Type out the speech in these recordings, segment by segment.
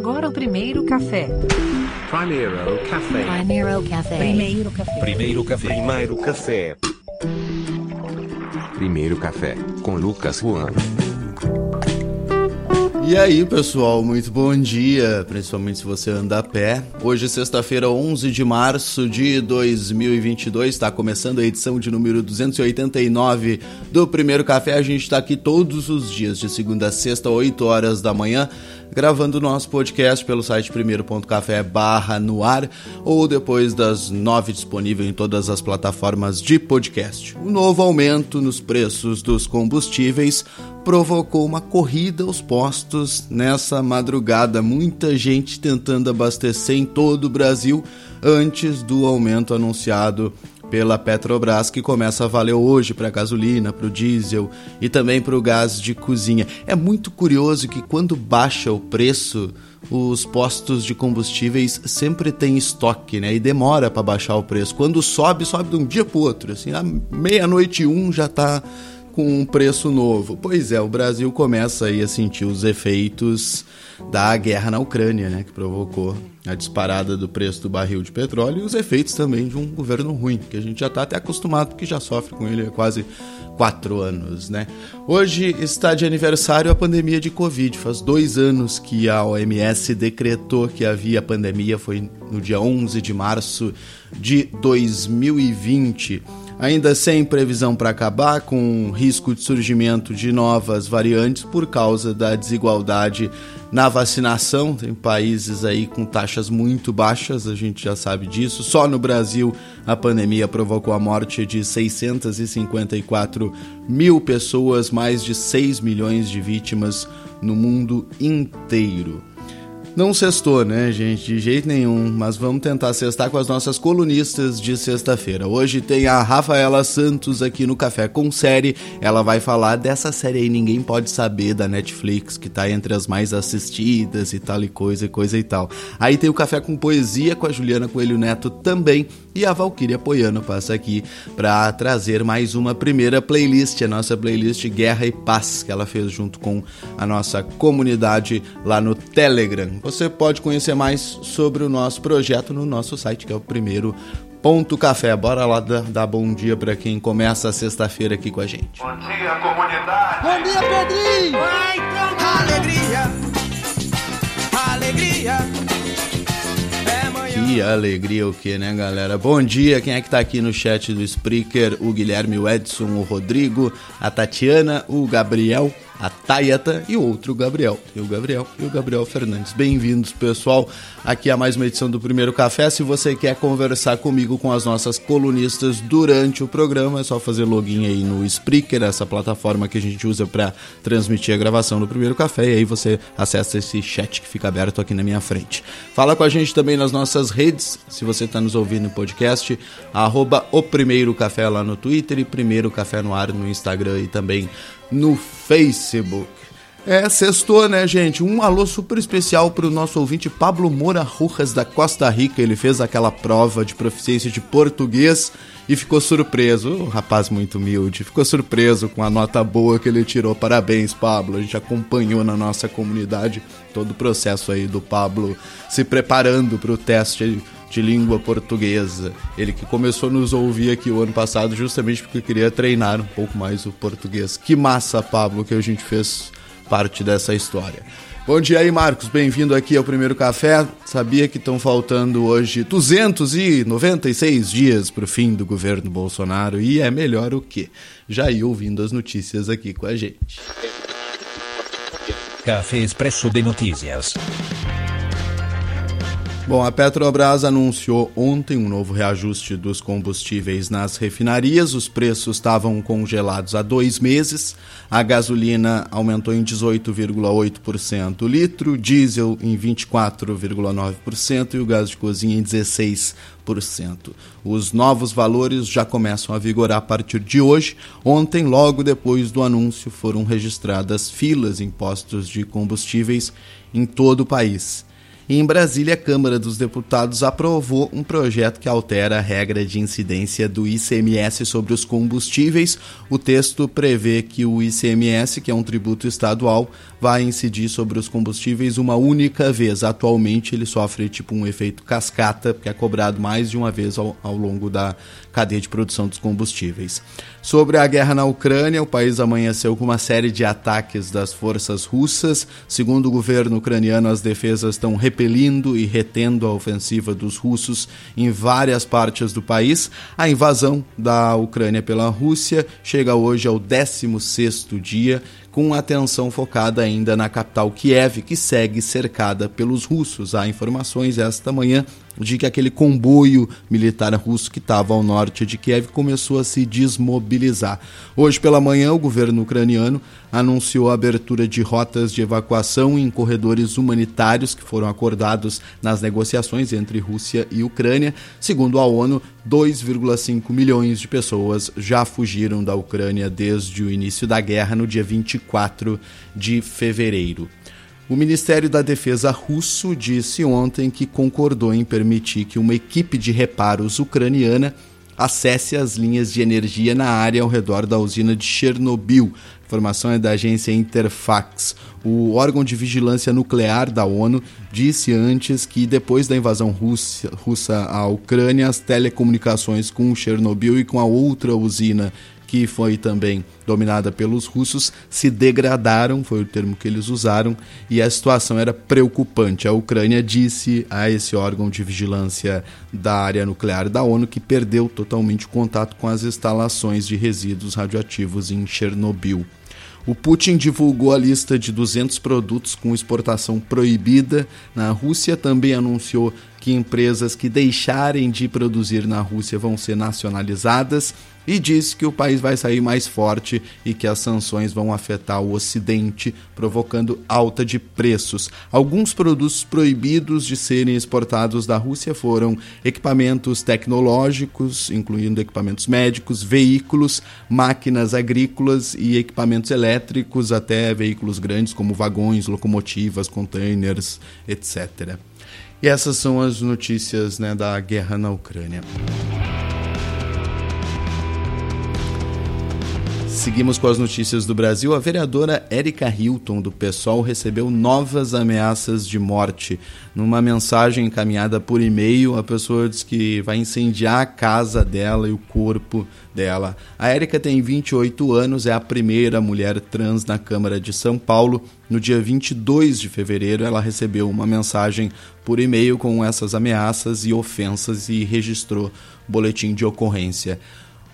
agora o primeiro café. Primeiro café. Primeiro café. Primeiro café. Primeiro café. Primeiro café. Primeiro café com Lucas Juan. E aí, pessoal, muito bom dia, principalmente se você anda a pé. Hoje, sexta-feira, 11 de março de 2022, está começando a edição de número 289 do Primeiro Café. A gente está aqui todos os dias, de segunda a sexta, 8 horas da manhã, gravando o nosso podcast pelo site primeiro.café barra no ar ou depois das nove disponível em todas as plataformas de podcast. O novo aumento nos preços dos combustíveis provocou uma corrida aos postos nessa madrugada. Muita gente tentando abastecer em todo o Brasil antes do aumento anunciado pela Petrobras, que começa a valer hoje para a gasolina, para o diesel e também para o gás de cozinha. É muito curioso que quando baixa o preço, os postos de combustíveis sempre têm estoque, né? E demora para baixar o preço. Quando sobe, sobe de um dia para outro. Assim, à meia-noite um já está com um preço novo. Pois é, o Brasil começa aí a sentir os efeitos da guerra na Ucrânia, né, que provocou a disparada do preço do barril de petróleo e os efeitos também de um governo ruim, que a gente já está até acostumado, porque já sofre com ele há quase quatro anos, né? Hoje está de aniversário a pandemia de Covid. Faz dois anos que a OMS decretou que havia pandemia, foi no dia 11 de março de 2020 ainda sem previsão para acabar, com risco de surgimento de novas variantes por causa da desigualdade na vacinação. Tem países aí com taxas muito baixas, a gente já sabe disso. Só no Brasil a pandemia provocou a morte de 654 mil pessoas, mais de 6 milhões de vítimas no mundo inteiro. Não sextou, né, gente? De jeito nenhum. Mas vamos tentar sextar com as nossas colunistas de sexta-feira. Hoje tem a Rafaela Santos aqui no Café com Série. Ela vai falar dessa série aí, Ninguém Pode Saber, da Netflix, que tá entre as mais assistidas e tal e coisa e coisa e tal. Aí tem o Café com Poesia com a Juliana Coelho Neto também. E a Valkyria Poiano passa aqui para trazer mais uma primeira playlist, a nossa playlist Guerra e Paz, que ela fez junto com a nossa comunidade lá no Telegram. Você pode conhecer mais sobre o nosso projeto no nosso site, que é o primeiro Ponto Café. Bora lá dar, dar bom dia para quem começa a sexta-feira aqui com a gente. Bom dia, comunidade. Bom dia, Pedrinho. Vai, Alegria, alegria. É manhã. Que alegria o que, né, galera? Bom dia, quem é que tá aqui no chat do Spreaker? O Guilherme, o Edson, o Rodrigo, a Tatiana, o Gabriel, a Tayata e outro Gabriel. E o Gabriel e o Gabriel Fernandes. Bem-vindos, pessoal, aqui a mais uma edição do Primeiro Café. Se você quer conversar comigo com as nossas colunistas durante o programa, é só fazer login aí no Spreaker, essa plataforma que a gente usa para transmitir a gravação do Primeiro Café, e aí você acessa esse chat que fica aberto aqui na minha frente. Fala com a gente também nas nossas redes, se você está nos ouvindo no podcast, arroba o Primeiro Café lá no Twitter e Primeiro Café no Ar no Instagram e também no Facebook. É, sextou, né, gente? Um alô super especial para o nosso ouvinte Pablo Moura Rujas, da Costa Rica. Ele fez aquela prova de proficiência de português e ficou surpreso. Um rapaz muito humilde, ficou surpreso com a nota boa que ele tirou. Parabéns, Pablo. A gente acompanhou na nossa comunidade todo o processo aí do Pablo se preparando para o teste de língua portuguesa. Ele que começou a nos ouvir aqui o ano passado justamente porque queria treinar um pouco mais o português. Que massa, Pablo, que a gente fez parte dessa história. Bom dia aí, Marcos. Bem-vindo aqui ao Primeiro Café. Sabia que estão faltando hoje 296 dias para o fim do governo Bolsonaro e é melhor o que? Já ir ouvindo as notícias aqui com a gente. Café Expresso de Notícias. Bom, a Petrobras anunciou ontem um novo reajuste dos combustíveis nas refinarias. Os preços estavam congelados há dois meses. A gasolina aumentou em 18,8% o litro, diesel em 24,9% e o gás de cozinha em 16%. Os novos valores já começam a vigorar a partir de hoje. Ontem, logo depois do anúncio, foram registradas filas em postos de combustíveis em todo o país. Em Brasília, a Câmara dos Deputados aprovou um projeto que altera a regra de incidência do ICMS sobre os combustíveis. O texto prevê que o ICMS, que é um tributo estadual, vai incidir sobre os combustíveis uma única vez. Atualmente, ele sofre tipo um efeito cascata, que é cobrado mais de uma vez ao, ao longo da cadeia de produção dos combustíveis. Sobre a guerra na Ucrânia, o país amanheceu com uma série de ataques das forças russas. Segundo o governo ucraniano, as defesas estão repelindo e retendo a ofensiva dos russos em várias partes do país. A invasão da Ucrânia pela Rússia chega hoje ao 16º dia, com atenção focada ainda na capital Kiev, que segue cercada pelos russos. Há informações esta manhã de que aquele comboio militar russo que estava ao norte de Kiev começou a se desmobilizar. Hoje pela manhã, o governo ucraniano anunciou a abertura de rotas de evacuação em corredores humanitários que foram acordados nas negociações entre Rússia e Ucrânia. Segundo a ONU, 2,5 milhões de pessoas já fugiram da Ucrânia desde o início da guerra no dia 24 de fevereiro. O Ministério da Defesa russo disse ontem que concordou em permitir que uma equipe de reparos ucraniana acesse as linhas de energia na área ao redor da usina de Chernobyl. Informação é da agência Interfax. O órgão de vigilância nuclear da ONU disse antes que depois da invasão russa, russa à Ucrânia, as telecomunicações com Chernobyl e com a outra usina que foi também dominada pelos russos, se degradaram, foi o termo que eles usaram, e a situação era preocupante. A Ucrânia disse a esse órgão de vigilância da área nuclear da ONU que perdeu totalmente o contato com as instalações de resíduos radioativos em Chernobyl. O Putin divulgou a lista de 200 produtos com exportação proibida na Rússia, também anunciou que empresas que deixarem de produzir na Rússia vão ser nacionalizadas e disse que o país vai sair mais forte e que as sanções vão afetar o Ocidente, provocando alta de preços. Alguns produtos proibidos de serem exportados da Rússia foram equipamentos tecnológicos, incluindo equipamentos médicos, veículos, máquinas agrícolas e equipamentos elétricos, até veículos grandes como vagões, locomotivas, containers, etc. E essas são as notícias né, da guerra na Ucrânia. Seguimos com as notícias do Brasil. A vereadora Érica Hilton, do PSOL, recebeu novas ameaças de morte. Numa mensagem encaminhada por e-mail, a pessoa diz que vai incendiar a casa dela e o corpo dela. A Érica tem 28 anos, é a primeira mulher trans na Câmara de São Paulo. No dia 22 de fevereiro, ela recebeu uma mensagem por e-mail com essas ameaças e ofensas e registrou boletim de ocorrência.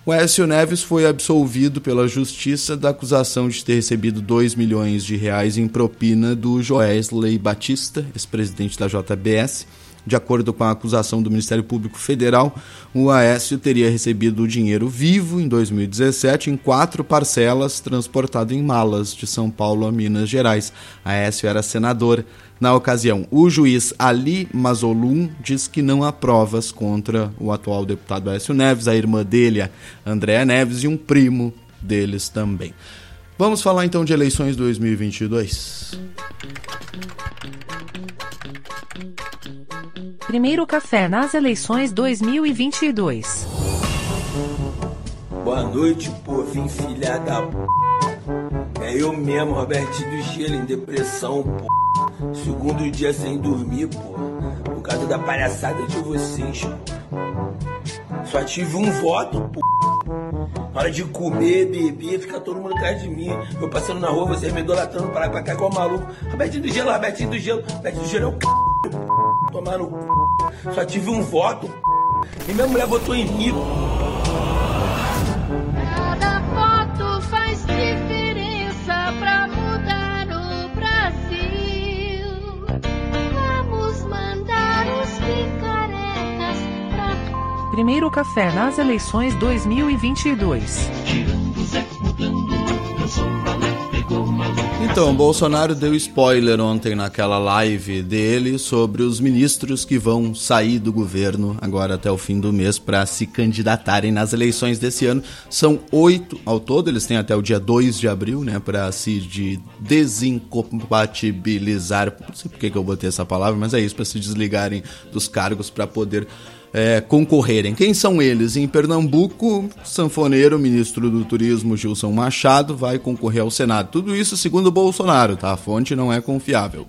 O Écio Neves foi absolvido pela justiça da acusação de ter recebido 2 milhões de reais em propina do Joesley Batista, ex-presidente da JBS. De acordo com a acusação do Ministério Público Federal, o Aécio teria recebido o dinheiro vivo em 2017 em quatro parcelas, transportado em malas de São Paulo a Minas Gerais. Aécio era senador na ocasião. O juiz Ali Mazolum diz que não há provas contra o atual deputado Aécio Neves, a irmã dele, a Andréa Neves, e um primo deles também. Vamos falar então de eleições 2022. Primeiro café nas eleições 2022. Boa noite, povinho filha da p. É eu mesmo, Robertinho do Gelo, em depressão, pô. Segundo dia sem dormir, pô. Por causa da palhaçada de vocês, pô. Só tive um voto, pô. Hora de comer, beber, fica todo mundo atrás de mim. Eu passando na rua, vocês me idolatrando para pra cá igual maluco. Robertinho do Gelo, Robertinho do Gelo. Robertinho do Gelo é o c... pô. Tomar no c... Só tive um voto, pô. E minha mulher votou em mim, Cada primeiro café nas eleições 2022. Então, Bolsonaro deu spoiler ontem naquela live dele sobre os ministros que vão sair do governo agora até o fim do mês para se candidatarem nas eleições desse ano. São oito ao todo, eles têm até o dia 2 de abril, né, para se de desincompatibilizar. Não sei por que, eu botei essa palavra, mas é isso, para se desligarem dos cargos para poder é, concorrerem. Quem são eles? Em Pernambuco, sanfoneiro, ministro do Turismo Gilson Machado vai concorrer ao Senado. Tudo isso segundo Bolsonaro, tá? A fonte não é confiável.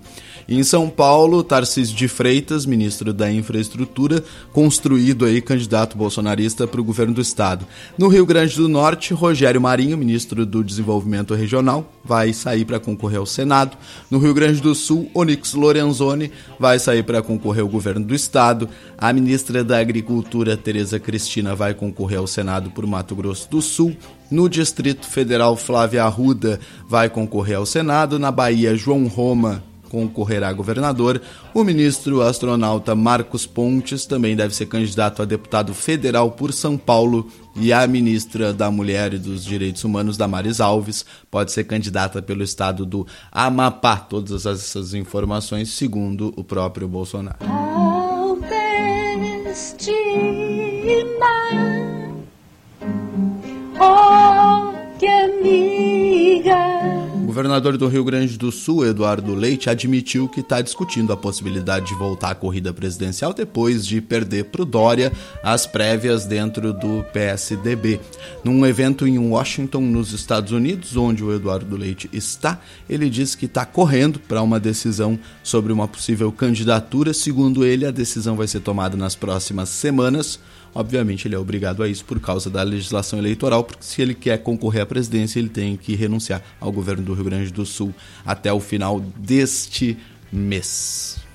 Em São Paulo, Tarcísio de Freitas, ministro da Infraestrutura, construído aí candidato bolsonarista para o governo do estado. No Rio Grande do Norte, Rogério Marinho, ministro do Desenvolvimento Regional, vai sair para concorrer ao Senado. No Rio Grande do Sul, Onyx Lorenzoni vai sair para concorrer ao governo do estado. A ministra da Agricultura, Tereza Cristina, vai concorrer ao Senado por Mato Grosso do Sul. No Distrito Federal, Flávia Arruda vai concorrer ao Senado. Na Bahia, João Roma concorrerá a governador. O ministro astronauta Marcos Pontes também deve ser candidato a deputado federal por São Paulo. E a ministra da Mulher e dos Direitos Humanos, Damares Alves, pode ser candidata pelo estado do Amapá. Todas essas informações, segundo o próprio Bolsonaro. Oh, governador do Rio Grande do Sul, Eduardo Leite, admitiu que está discutindo a possibilidade de voltar à corrida presidencial depois de perder para o Dória as prévias dentro do PSDB. Num evento em Washington, nos Estados Unidos, onde o Eduardo Leite está, ele disse que está correndo para uma decisão sobre uma possível candidatura. Segundo ele, a decisão vai ser tomada nas próximas semanas. Obviamente, ele é obrigado a isso por causa da legislação eleitoral, porque se ele quer concorrer à presidência, ele tem que renunciar ao governo do Rio Grande do Sul até o final deste mês.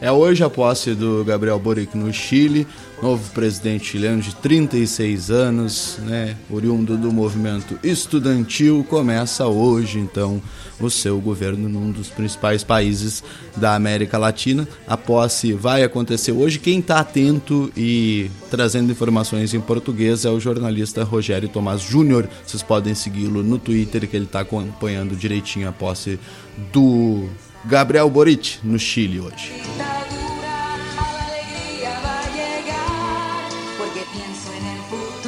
É hoje a posse do Gabriel Boric no Chile, novo presidente chileno de 36 anos, né, oriundo do movimento estudantil, começa hoje então o seu governo num dos principais países da América Latina. A posse vai acontecer hoje. Quem está atento e trazendo informações em português é o jornalista Rogério Tomás Júnior. Vocês podem segui-lo no Twitter que ele está acompanhando direitinho a posse do Gabriel Boric no Chile hoje.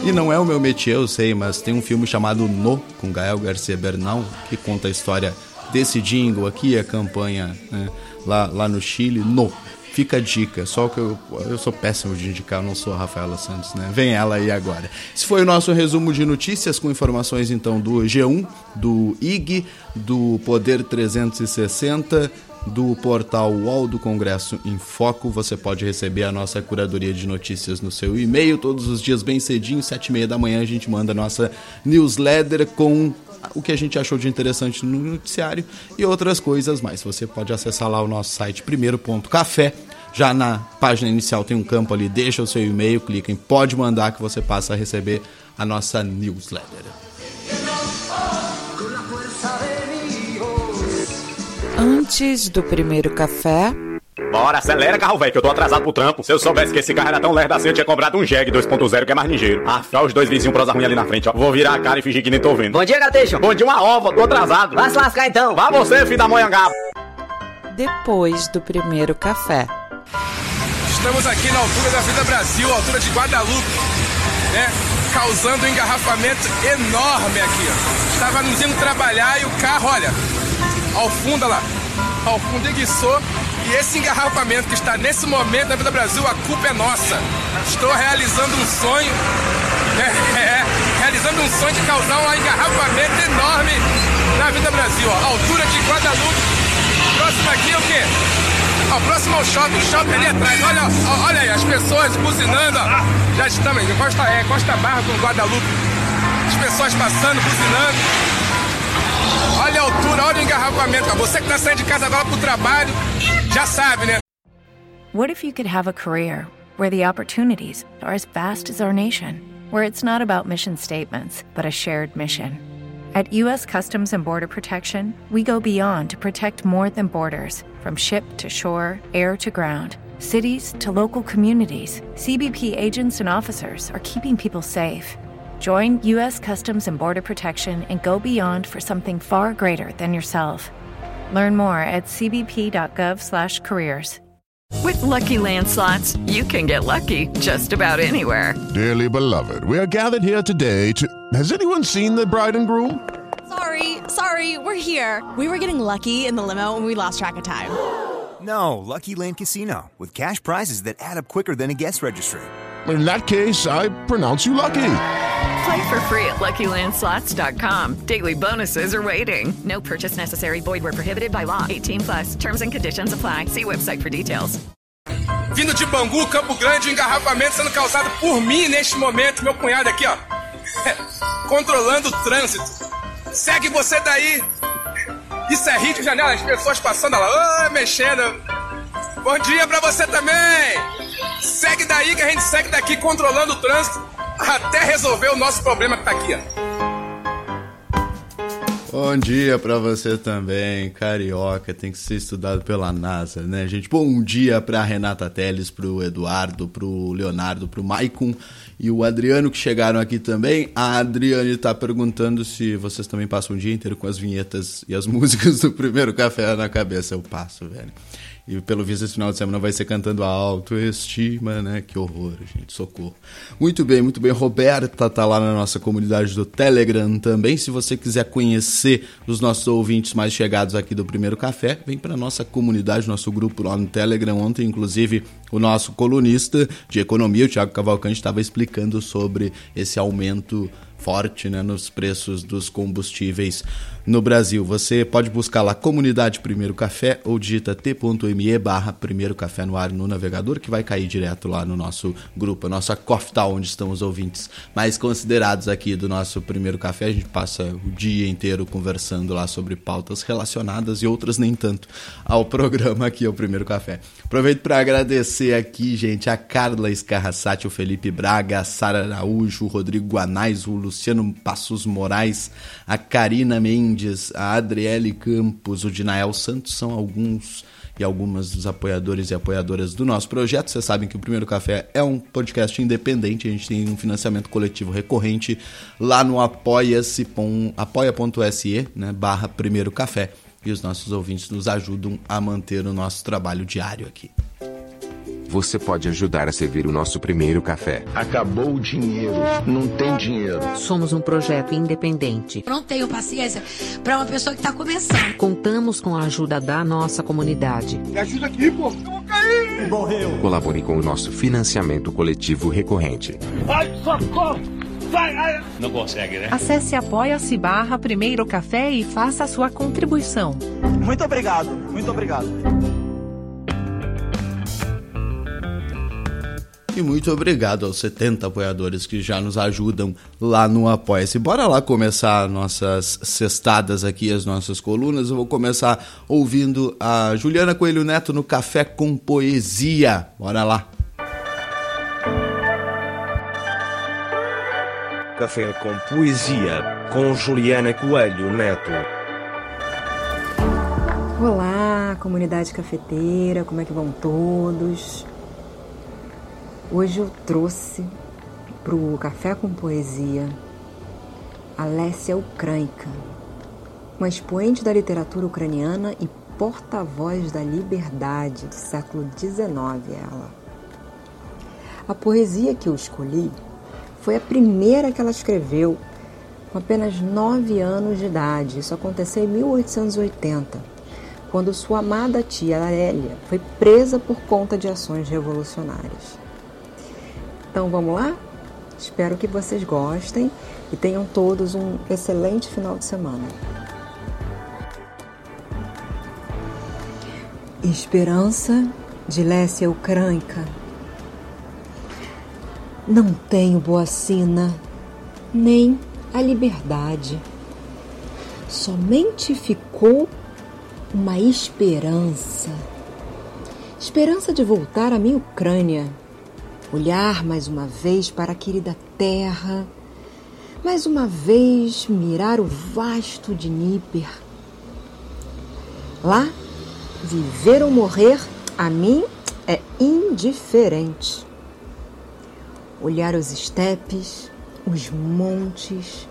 E não é o meu métier, eu sei, mas tem um filme chamado No, com Gael Garcia Bernal, que conta a história desse jingle aqui, a campanha né, lá, lá no Chile. No, fica a dica, só que eu, eu sou péssimo de indicar, eu não sou a Rafaela Santos, né? Vem ela aí agora. Esse foi o nosso resumo de notícias com informações então do G1, do IG, do Poder 360, do portal UOL do Congresso em Foco. Você pode receber a nossa curadoria de notícias no seu e-mail todos os dias bem cedinho, sete e meia da manhã a gente manda a nossa newsletter com o que a gente achou de interessante no noticiário e outras coisas mais. Você pode acessar lá o nosso site primeiro.café. Já na página inicial tem um campo ali, deixa o seu e-mail, clica em pode mandar que você passa a receber a nossa newsletter. Antes do primeiro café, Bora, acelera, carro velho, que eu tô atrasado pro trampo. Se eu soubesse que esse carro era tão lerdo assim, eu tinha comprado um Jeg 2.0 que é mais ligeiro. Afinal, os dois vizinhos prosa ruim ali na frente, ó. Vou virar a cara e fingir que nem tô vendo. Bom dia, Gateixo. Bom dia, uma ova, tô atrasado. Vai se lascar então. Vá você, filho da moiangaba. depois do primeiro café. Estamos aqui na altura da Vida Brasil, altura de Guadalupe, né? Causando um engarrafamento enorme aqui, ó. Estávamos indo trabalhar e o carro, olha, ao fundo, olha lá, ao fundo enguiçou. Esse engarrafamento que está nesse momento na Vida Brasil, a culpa é nossa. Estou realizando um sonho, é, é, realizando um sonho de causar um engarrafamento enorme na Vida Brasil, ó. Altura de Guadalupe. Próximo aqui é o quê? Ó, próximo ao shopping, shopping ali atrás. Olha, ó, olha aí, as pessoas buzinando, ó. Já estamos em Costa, é, Costa Barra com Guadalupe. As pessoas passando, buzinando. Olha a altura, olha o engarrafamento. Você que está saindo de casa agora pro trabalho, já sabe, né? What if you could have a career where the opportunities are as vast as our nation, where it's not about mission statements, but a shared mission? At U.S. Customs and Border Protection, we go beyond to protect more than borders from ship to shore, air to ground. Cities to local communities, CBP agents and officers are keeping people safe. Join U.S. Customs and Border Protection and go beyond for something far greater than yourself. Learn more at cbp.gov/careers. With Lucky Land slots, you can get lucky just about anywhere. Dearly beloved, we are gathered here today to. Has anyone seen the bride and groom? Sorry, sorry, we're here. We were getting lucky in the limo and we lost track of time. No, Lucky Land Casino with cash prizes that add up quicker than a guest registry. In that case, I pronounce you lucky. Play for free at LuckyLandSlots.com. Daily bonuses are waiting. No purchase necessary. Void were prohibited by law. 18 plus. Terms and conditions apply. See website for details. Vindo de Bangu, Campo Grande, engarrafamento sendo causado por mim neste momento, meu cunhado aqui, ó. Controlando o trânsito. Segue você daí. Isso é rir de janela, as pessoas passando lá, oh, mexendo. Bom dia pra você também. Segue daí que a gente segue daqui controlando o trânsito até resolver o nosso problema que tá aqui. Bom dia para você também, carioca, tem que ser estudado pela NASA, né, gente? Bom dia para Renata Teles, pro Eduardo, pro Leonardo, pro Maicon e o Adriano que chegaram aqui também. A Adriane tá perguntando se vocês também passam o dia inteiro com as vinhetas e as músicas do primeiro café na cabeça. Eu passo, velho. E pelo visto esse final de semana vai ser cantando a autoestima, né? Que horror, gente, socorro. Muito bem, muito bem. Roberta tá lá na nossa comunidade do Telegram também. Se você quiser conhecer os nossos ouvintes mais chegados aqui do Primeiro Café, vem para nossa comunidade, nosso grupo lá no Telegram. Ontem, inclusive, o nosso colunista de economia, o Thiago Cavalcante, estava explicando sobre esse aumento forte né, nos preços dos combustíveis no Brasil. Você pode buscar lá Comunidade Primeiro Café ou digita t.me barra Primeiro Café no ar no navegador que vai cair direto lá no nosso grupo, a nossa Coftal, onde estão os ouvintes mais considerados aqui do nosso Primeiro Café. A gente passa o dia inteiro conversando lá sobre pautas relacionadas e outras nem tanto ao programa aqui, ao Primeiro Café. Aproveito para agradecer aqui, gente, a Carla Escarraçati, o Felipe Braga, a Sara Araújo, o Rodrigo Guanais, o Luciano Passos Moraes, a Karina Mendes, a Adriele Campos, o Dinael Santos são alguns e algumas dos apoiadores e apoiadoras do nosso projeto. Vocês sabem que o Primeiro Café é um podcast independente, a gente tem um financiamento coletivo recorrente lá no apoia.se, apoia.se, né, barra Primeiro Café. E os nossos ouvintes nos ajudam a manter o nosso trabalho diário aqui. Você pode ajudar a servir o nosso primeiro café. Acabou o dinheiro, não tem dinheiro. Somos um projeto independente. Não tenho paciência para uma pessoa que está começando. Contamos com a ajuda da nossa comunidade. Me ajuda aqui, pô. Eu vou cair. Morreu. Colabore com o nosso financiamento coletivo recorrente. Ai, socorro. Vai, ai. Não consegue, né? Acesse apoia-se barra Primeiro Café e faça a sua contribuição. Muito obrigado, muito obrigado. E muito obrigado aos 70 apoiadores que já nos ajudam lá no Apoia-se. Bora lá começar nossas cestadas aqui, as nossas colunas. Eu vou começar ouvindo a Juliana Coelho Neto no Café com Poesia. Bora lá. Café com Poesia, com Juliana Coelho Neto. Olá, comunidade cafeteira, como é que vão todos? Hoje eu trouxe para o Café com Poesia Alessia Ukrainka, uma expoente da literatura ucraniana e porta-voz da liberdade do século XIX. Ela. A poesia que eu escolhi foi a primeira que ela escreveu com apenas nove anos de idade. Isso aconteceu em 1880, quando sua amada tia Arélia foi presa por conta de ações revolucionárias. Então vamos lá? Espero que vocês gostem e tenham todos um excelente final de semana. Esperança de Lécia Ucrânica. Não tenho boa sina, nem a liberdade. Somente ficou uma esperança Esperança de voltar à minha Ucrânia. Olhar mais uma vez para a querida terra. Mais uma vez mirar o vasto de Dnieper. Lá, viver ou morrer, a mim é indiferente. Olhar os estepes, os montes,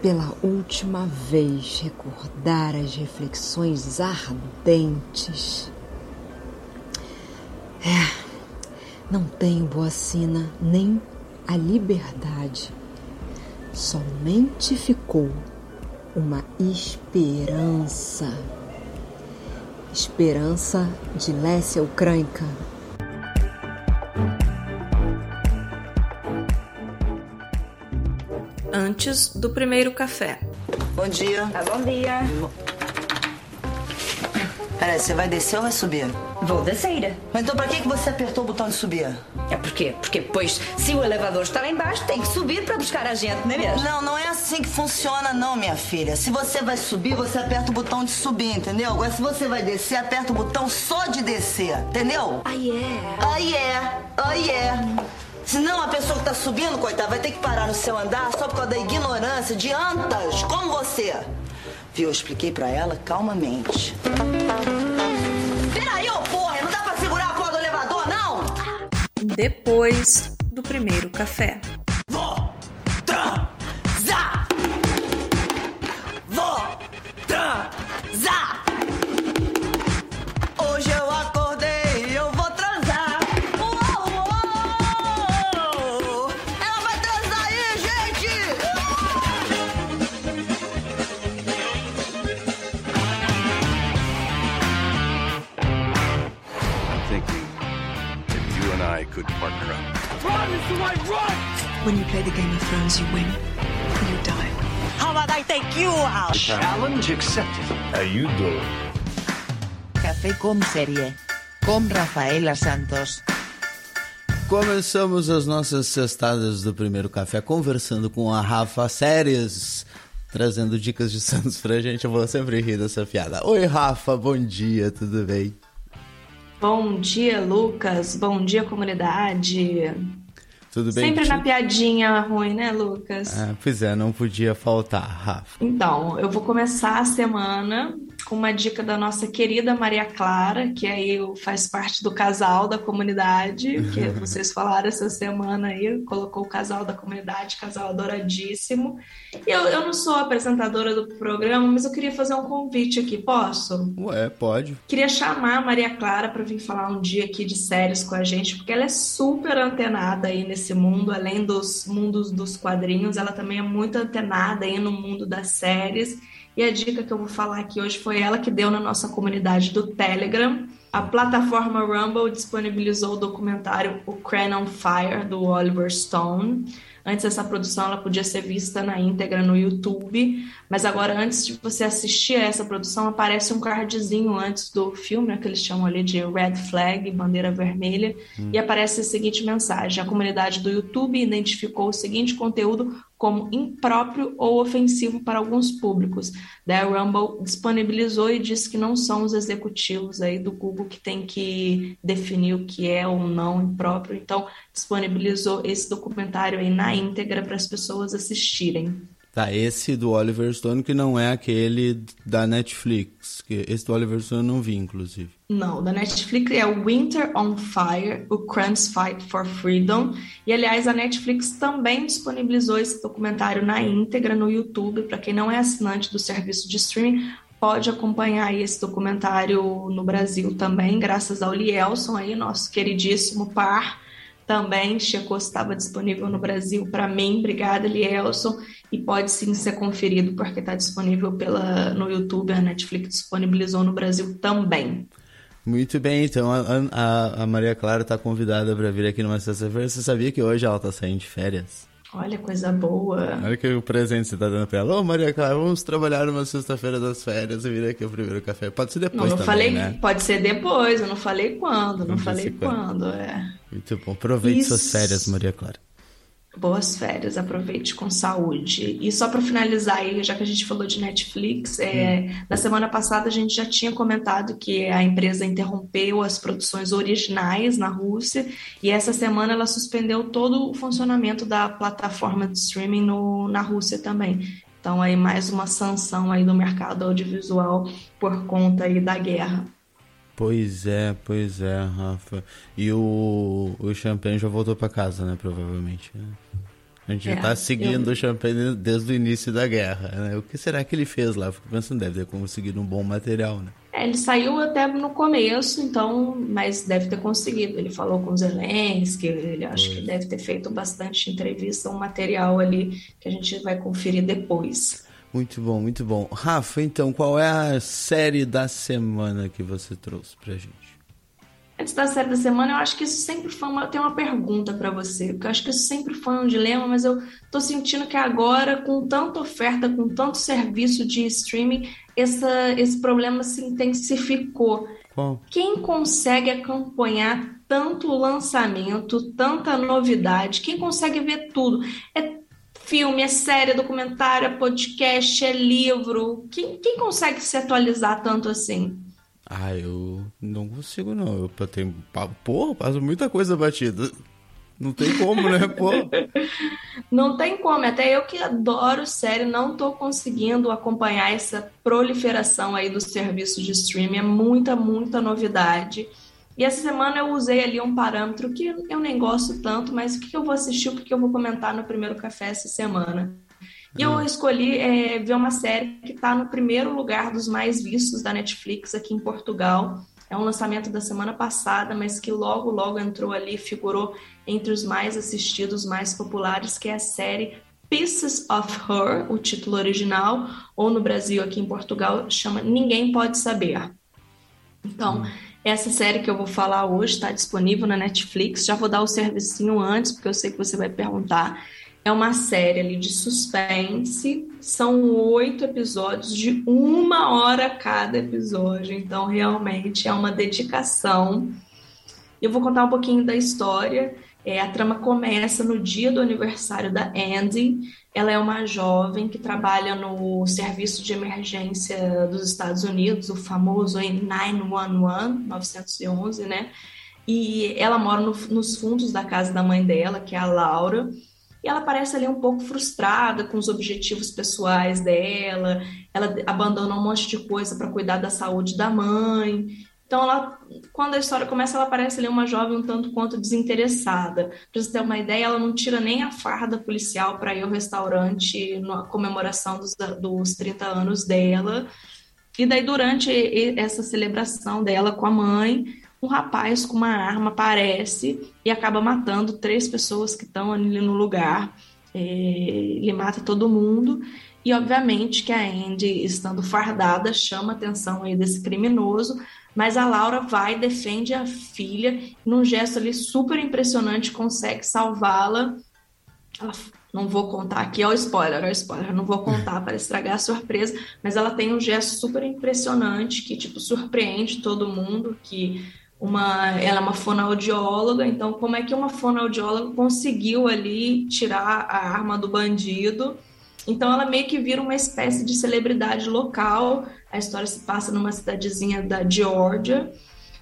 pela última vez recordar as reflexões ardentes. É, não tenho boa sina nem a liberdade. Somente ficou uma esperança. Esperança de Lécia Ucrânica. Antes do primeiro café. Bom dia. Ah, bom dia. Peraí, você vai descer ou vai subir? Vou descer. Mas então pra que, você apertou o botão de subir? É por quê? Porque, pois, se o elevador está lá embaixo, tem que subir para buscar a gente, não é mesmo? Não, não é assim que funciona, não, minha filha. Se você vai subir, você aperta o botão de subir, entendeu? Agora, se você vai descer, aperta o botão só de descer, entendeu? Aí é. Aí é. Aí é. Senão a pessoa que tá subindo, coitada, vai ter que parar no seu andar só por causa da ignorância de antas, como você. Viu? Eu expliquei pra ela calmamente. Peraí, ô porra, não dá pra segurar a porra do elevador, não? Depois do primeiro café. When you play the Game of Thrones, you win or you die. How about I take you out? Challenge accepted. How you doing? Café com série. Com Rafaela Santos. Começamos as nossas cestadas do primeiro café conversando com a Rafa Séries, trazendo dicas de Santos pra gente. Eu vou sempre rir dessa piada. Oi, Rafa, bom dia, tudo bem? Bom dia, Lucas. Bom dia, comunidade. Tudo bem? Sempre na piadinha ruim, né, Lucas? Ah, pois é, não podia faltar, Rafa. Então, eu vou começar a semana com uma dica da nossa querida Maria Clara, que aí faz parte do casal da comunidade, que vocês falaram essa semana aí, colocou o casal da comunidade, casal adoradíssimo. Eu, eu não sou apresentadora do programa, mas eu queria fazer um convite aqui, posso? Ué, pode. Queria chamar a Maria Clara para vir falar um dia aqui de séries com a gente, porque ela é super antenada aí nesse mundo, além dos mundos dos quadrinhos, ela também é muito antenada aí no mundo das séries. E a dica que eu vou falar aqui hoje foi ela que deu na nossa comunidade do Telegram. A plataforma Rumble disponibilizou o documentário O Crown on Fire, do Oliver Stone. Antes essa produção ela podia ser vista na íntegra no YouTube, mas agora antes de você assistir a essa produção aparece um cardzinho antes do filme, né, que eles chamam ali de red flag, bandeira vermelha, Hum. e aparece a seguinte mensagem: a comunidade do YouTube identificou o seguinte conteúdo como impróprio ou ofensivo para alguns públicos. Daí a Rumble disponibilizou e disse que não são os executivos aí do Google que tem que definir o que é ou não impróprio. Então, disponibilizou esse documentário aí na íntegra para as pessoas assistirem. Tá, esse do Oliver Stone que não é aquele da Netflix. Que esse do Oliver Stone eu não vi, inclusive. Não, da Netflix é o Winter on Fire, o Crunch Fight for Freedom. E, aliás, a Netflix também disponibilizou esse documentário na íntegra no YouTube. Para quem não é assinante do serviço de streaming, pode acompanhar esse documentário no Brasil também, graças ao Lielson aí, nosso queridíssimo par. Também checou se estava disponível no Brasil para mim. Obrigada, Lielson. E pode sim ser conferido, porque está disponível pela, no YouTube. A Netflix disponibilizou no Brasil também. Muito bem, então a, a, a Maria Clara está convidada para vir aqui numa sexta-feira. Você sabia que hoje ela está saindo de férias? Olha, coisa boa. Olha que o presente você está dando para ela. Ô, Maria Clara, vamos trabalhar numa sexta-feira das férias e vir aqui o primeiro café. Pode ser depois não, não também, falei, né? Pode ser depois, eu não falei quando, não Não falei quando. quando, é. Muito bom. Aproveite Isso. suas férias, Maria Clara. Boas férias, aproveite com saúde. E só para finalizar aí, já que a gente falou de Netflix, é, na semana passada a gente já tinha comentado que a empresa interrompeu as produções originais na Rússia e essa semana ela suspendeu todo o funcionamento da plataforma de streaming no, na Rússia também. Então aí mais uma sanção aí do mercado audiovisual por conta aí da guerra. Pois é, pois é, Rafa. E o, o Champagne já voltou para casa, né? Provavelmente. Né? A gente É, tá seguindo eu- o Champagne desde o início da guerra. Né? O que será que ele fez lá? Fico pensando, deve ter conseguido um bom material, né? É, ele saiu até no começo, então, mas deve ter conseguido. Ele falou com Zelensky, ele acho que deve ter feito bastante entrevista, um material ali que a gente vai conferir depois. Muito bom, muito bom. Rafa, então, qual é a série da semana que você trouxe pra gente? Antes da série da semana, eu acho que isso sempre foi uma. Eu tenho uma pergunta para você, porque eu acho que isso sempre foi um dilema, mas eu tô sentindo que agora, com tanta oferta, com tanto serviço de streaming, essa, esse problema se intensificou. Quem consegue acompanhar tanto lançamento, tanta novidade, quem consegue ver tudo? É filme, é série, é documentário, é podcast, é livro. Quem, quem consegue se atualizar tanto assim? Ah, eu não consigo, não. Eu tenho. Porra, passo muita coisa batida. Não tem como, né, pô? Não tem como, até eu que adoro série, não estou conseguindo acompanhar essa proliferação aí do serviço de streaming, é muita, muita novidade. E essa semana eu usei ali um parâmetro que eu nem gosto tanto, mas o que eu vou assistir, o que eu vou comentar no primeiro café essa semana. E eu escolhi é, ver uma série que está no primeiro lugar dos mais vistos da Netflix aqui em Portugal. É um lançamento da semana passada, mas que logo, logo entrou ali, figurou entre os mais assistidos, mais populares, que é a série Pieces of Her, o título original, ou no Brasil, aqui em Portugal, chama Ninguém Pode Saber. Então, essa série que eu vou falar hoje está disponível na Netflix. Já vou dar o servicinho antes, porque eu sei que você vai perguntar. É uma série ali de suspense. São oito episódios de uma hora cada episódio. Então, realmente é uma dedicação. Eu vou contar um pouquinho da história. É, a trama começa no dia do aniversário da Andy. Ela é uma jovem que trabalha no serviço de emergência dos Estados Unidos, o famoso 911, 911, né? E ela mora no- nos fundos da casa da mãe dela, que é a Laura. E ela parece ali um pouco frustrada com os objetivos pessoais dela. Ela abandona um monte de coisa para cuidar da saúde da mãe. Então, ela, quando a história começa, ela parece ali uma jovem um tanto quanto desinteressada. Para você ter uma ideia, ela não tira nem a farda policial para ir ao restaurante na comemoração dos, dos 30 anos dela. E daí, durante essa celebração dela com a mãe, um rapaz com uma arma aparece e acaba matando três pessoas que estão ali no lugar. É, ele mata todo mundo. E obviamente que a Andy, estando fardada, chama a atenção aí desse criminoso, mas a Laura vai, defende a filha, num gesto ali super impressionante, consegue salvá-la. Não vou contar aqui, ó, o spoiler, ó, o spoiler, não vou contar para estragar a surpresa, mas ela tem um gesto super impressionante que, tipo, surpreende todo mundo, que uma, ela é uma fonoaudióloga, então como é que uma fonoaudióloga conseguiu ali tirar a arma do bandido? Então ela meio que vira uma espécie de celebridade local. A história se passa numa cidadezinha da Geórgia.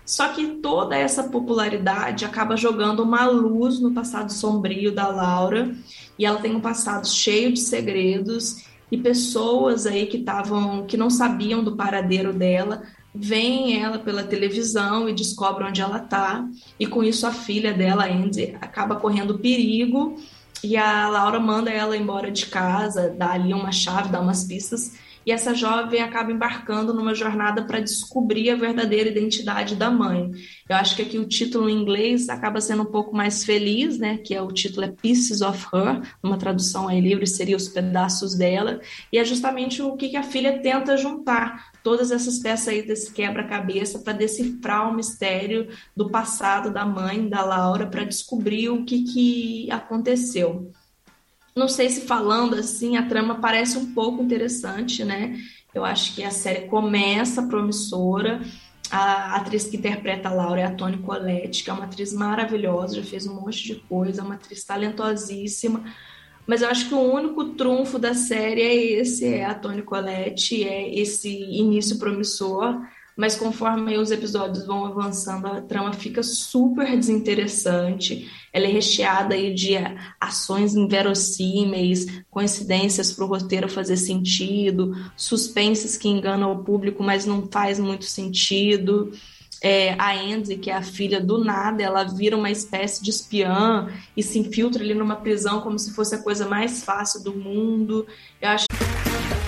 Só que toda essa popularidade acaba jogando uma luz no passado sombrio da Laura, e ela tem um passado cheio de segredos. E pessoas aí que estavam que não sabiam do paradeiro dela, veem ela pela televisão e descobrem onde ela tá, e com isso a filha dela, Andy, acaba correndo perigo. E a Laura manda ela embora de casa, dá ali uma chave, dá umas pistas, e essa jovem acaba embarcando numa jornada para descobrir a verdadeira identidade da mãe. Eu acho que aqui o título em inglês acaba sendo um pouco mais feliz, né? Que é o título é Pieces of Her, uma tradução aí livre seria os pedaços dela, e é justamente o que que a filha tenta juntar todas essas peças aí desse quebra-cabeça para decifrar o mistério do passado da mãe da Laura para descobrir o que que aconteceu. Não sei se falando assim, a trama parece um pouco interessante, né? Eu acho que a série começa promissora. A atriz que interpreta a Laura é a Toni Collette, que é uma atriz maravilhosa, já fez um monte de coisa, é uma atriz talentosíssima. Mas eu acho que o único trunfo da série é esse, é a Toni Collette, é esse início promissor. Mas conforme os episódios vão avançando, a trama fica super desinteressante. Ela é recheada aí de ações inverossímeis, coincidências para o roteiro fazer sentido, suspenses que enganam o público, mas não faz muito sentido. É, a Andy, que é a filha do nada, ela vira uma espécie de espiã e se infiltra ali numa prisão como se fosse a coisa mais fácil do mundo. Eu acho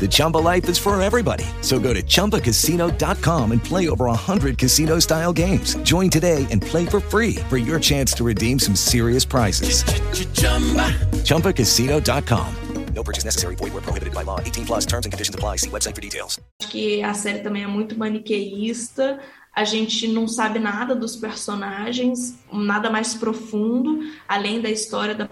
The Chumba life is for everybody. So go to ChumbaCasino.com and play over 100 casino style games. Join today and play for free for your chance to redeem some serious prizes. ChumbaCasino.com. No purchase necessary. Void where prohibited by law. 18 plus terms and conditions apply. See website for details. Acho que a série também é muito maniqueísta. A gente não sabe nada dos personagens, nada mais profundo, além da história da,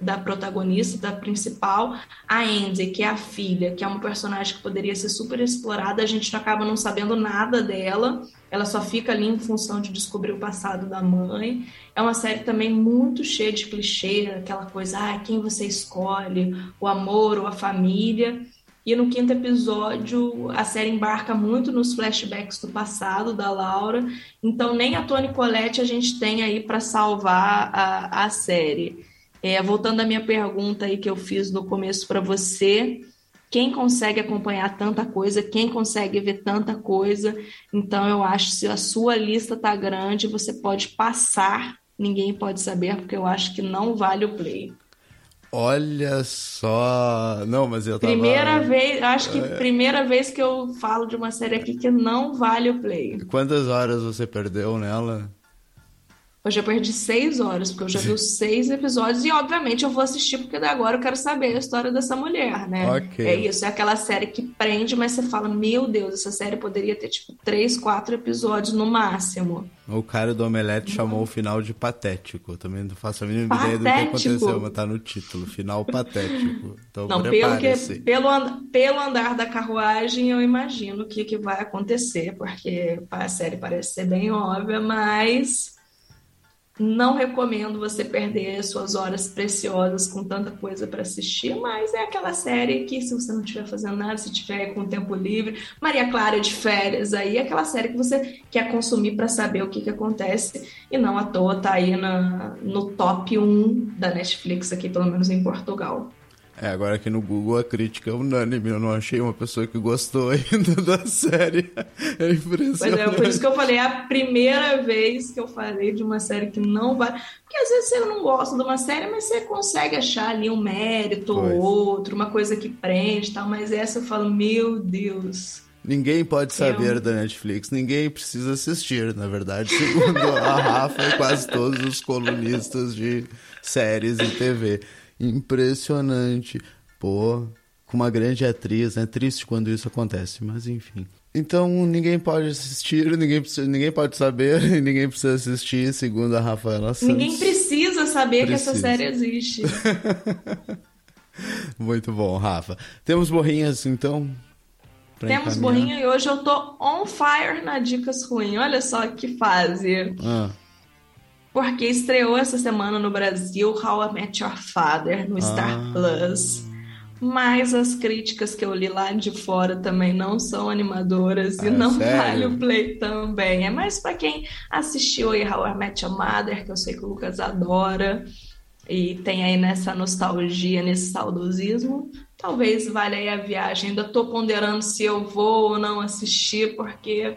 da protagonista, da principal, a Andy, que é a filha, que é uma personagem que poderia ser super explorada, a gente acaba não sabendo nada dela, ela só fica ali em função de descobrir o passado da mãe. É uma série também muito cheia de clichê, aquela coisa, ah, quem você escolhe, o amor ou a família. E no quinto episódio, a série embarca muito nos flashbacks do passado da Laura. Então, nem a Toni Collette a gente tem aí para salvar a, a série. É, voltando à minha pergunta aí que eu fiz no começo para você, quem consegue acompanhar tanta coisa, quem consegue ver tanta coisa. Então, eu acho que se a sua lista tá grande, você pode passar, ninguém pode saber, porque eu acho que não vale o play. Olha só. Não, mas eu tava. Primeira vez, acho que é... primeira vez que eu falo de uma série aqui que não vale o play. Quantas horas você perdeu nela? Eu já perdi seis horas, porque eu já vi os seis episódios, e obviamente eu vou assistir, porque agora eu quero saber a história dessa mulher, né? Okay. É isso, é aquela série que prende, mas você fala, meu Deus, essa série poderia ter, tipo, três, quatro episódios no máximo. O cara do Omelete chamou o final de patético. Também não faço a mínima patético. ideia do que aconteceu, mas tá no título, final patético. Então, não, pelo, que, pelo, pelo andar da carruagem, eu imagino o que, que vai acontecer, porque a série parece ser bem óbvia, mas não recomendo você perder suas horas preciosas com tanta coisa para assistir, mas é aquela série que, se você não estiver fazendo nada, se tiver com tempo livre, Maria Clara de férias, aí é aquela série que você quer consumir para saber o que, que acontece, e não à toa tá aí na, no top 1 da Netflix, aqui pelo menos em Portugal. É, agora aqui no Google a crítica é unânime. Eu não achei uma pessoa que gostou ainda da série. É impressionante. Pois é, por isso que eu falei, é a primeira vez que eu falei de uma série que não vai. Porque às vezes você não gosta de uma série, mas você consegue achar ali um mérito pois. ou outro, uma coisa que prende e tal. Mas essa eu falo, meu Deus. Ninguém pode saber eu... da Netflix, ninguém precisa assistir, na verdade, segundo a Rafa e quase todos os colunistas de séries e TV. Impressionante. Pô, com uma grande atriz, é triste quando isso acontece, mas enfim. Então ninguém pode assistir, ninguém, precisa, ninguém pode saber, ninguém precisa assistir, segundo a Rafaela Santos. Ninguém precisa saber precisa. que essa série existe. Muito bom, Rafa. Temos borrinhas, então? Temos borrinha e hoje eu tô on fire na Dicas Ruins. Olha só que fase. Ah porque estreou essa semana no Brasil How I Met Your Father no Star ah. Plus. Mas as críticas que eu li lá de fora também não são animadoras e ah, não sério? vale o play também. É mais para quem assistiu aí How I Met Your Mother, que eu sei que o Lucas adora e tem aí nessa nostalgia, nesse saudosismo. Talvez valha aí a viagem. Ainda tô ponderando se eu vou ou não assistir, porque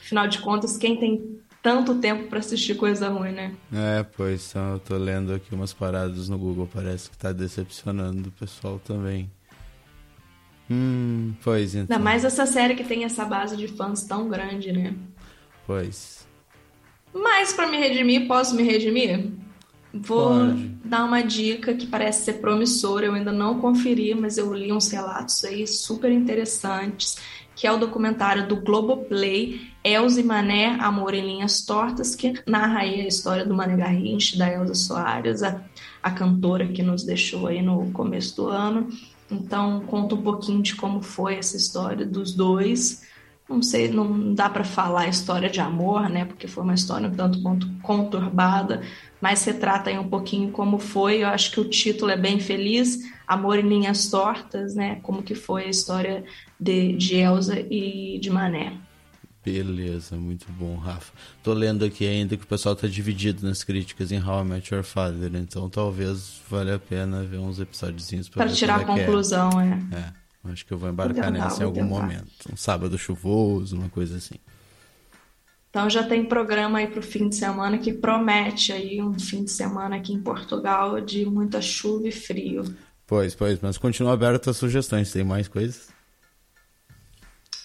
afinal de contas, quem tem tanto tempo para assistir coisa ruim, né? É, pois, então eu tô lendo aqui umas paradas no Google, parece que tá decepcionando o pessoal também. Hum, pois então. Ainda mais essa série que tem essa base de fãs tão grande, né? Pois. Mas para me redimir, posso me redimir? Vou Pode. dar uma dica que parece ser promissora, eu ainda não conferi, mas eu li uns relatos aí super interessantes, que é o documentário do Globoplay, Elza e Mané, Amor em Linhas Tortas, que narra aí a história do Mané Garrincha, da Elza Soares, a, a cantora que nos deixou aí no começo do ano. Então, conta um pouquinho de como foi essa história dos dois não sei, não dá para falar a história de amor, né? Porque foi uma história um tanto quanto conturbada, mas retrata aí um pouquinho como foi. Eu acho que o título é bem feliz, Amor em Linhas Tortas, né? Como que foi a história de, de Elsa e de Mané. Beleza, muito bom, Rafa. Tô lendo aqui ainda que o pessoal tá dividido nas críticas em How I Met Your Father, então talvez valha a pena ver uns episódios para tirar a é é. conclusão, é. é. Acho que eu vou embarcar tentar, nessa em algum tentar. momento. Um sábado chuvoso, uma coisa assim. Então já tem programa aí para o fim de semana que promete aí um fim de semana aqui em Portugal de muita chuva e frio. Pois, pois, mas continua aberto as sugestões. Tem mais coisas?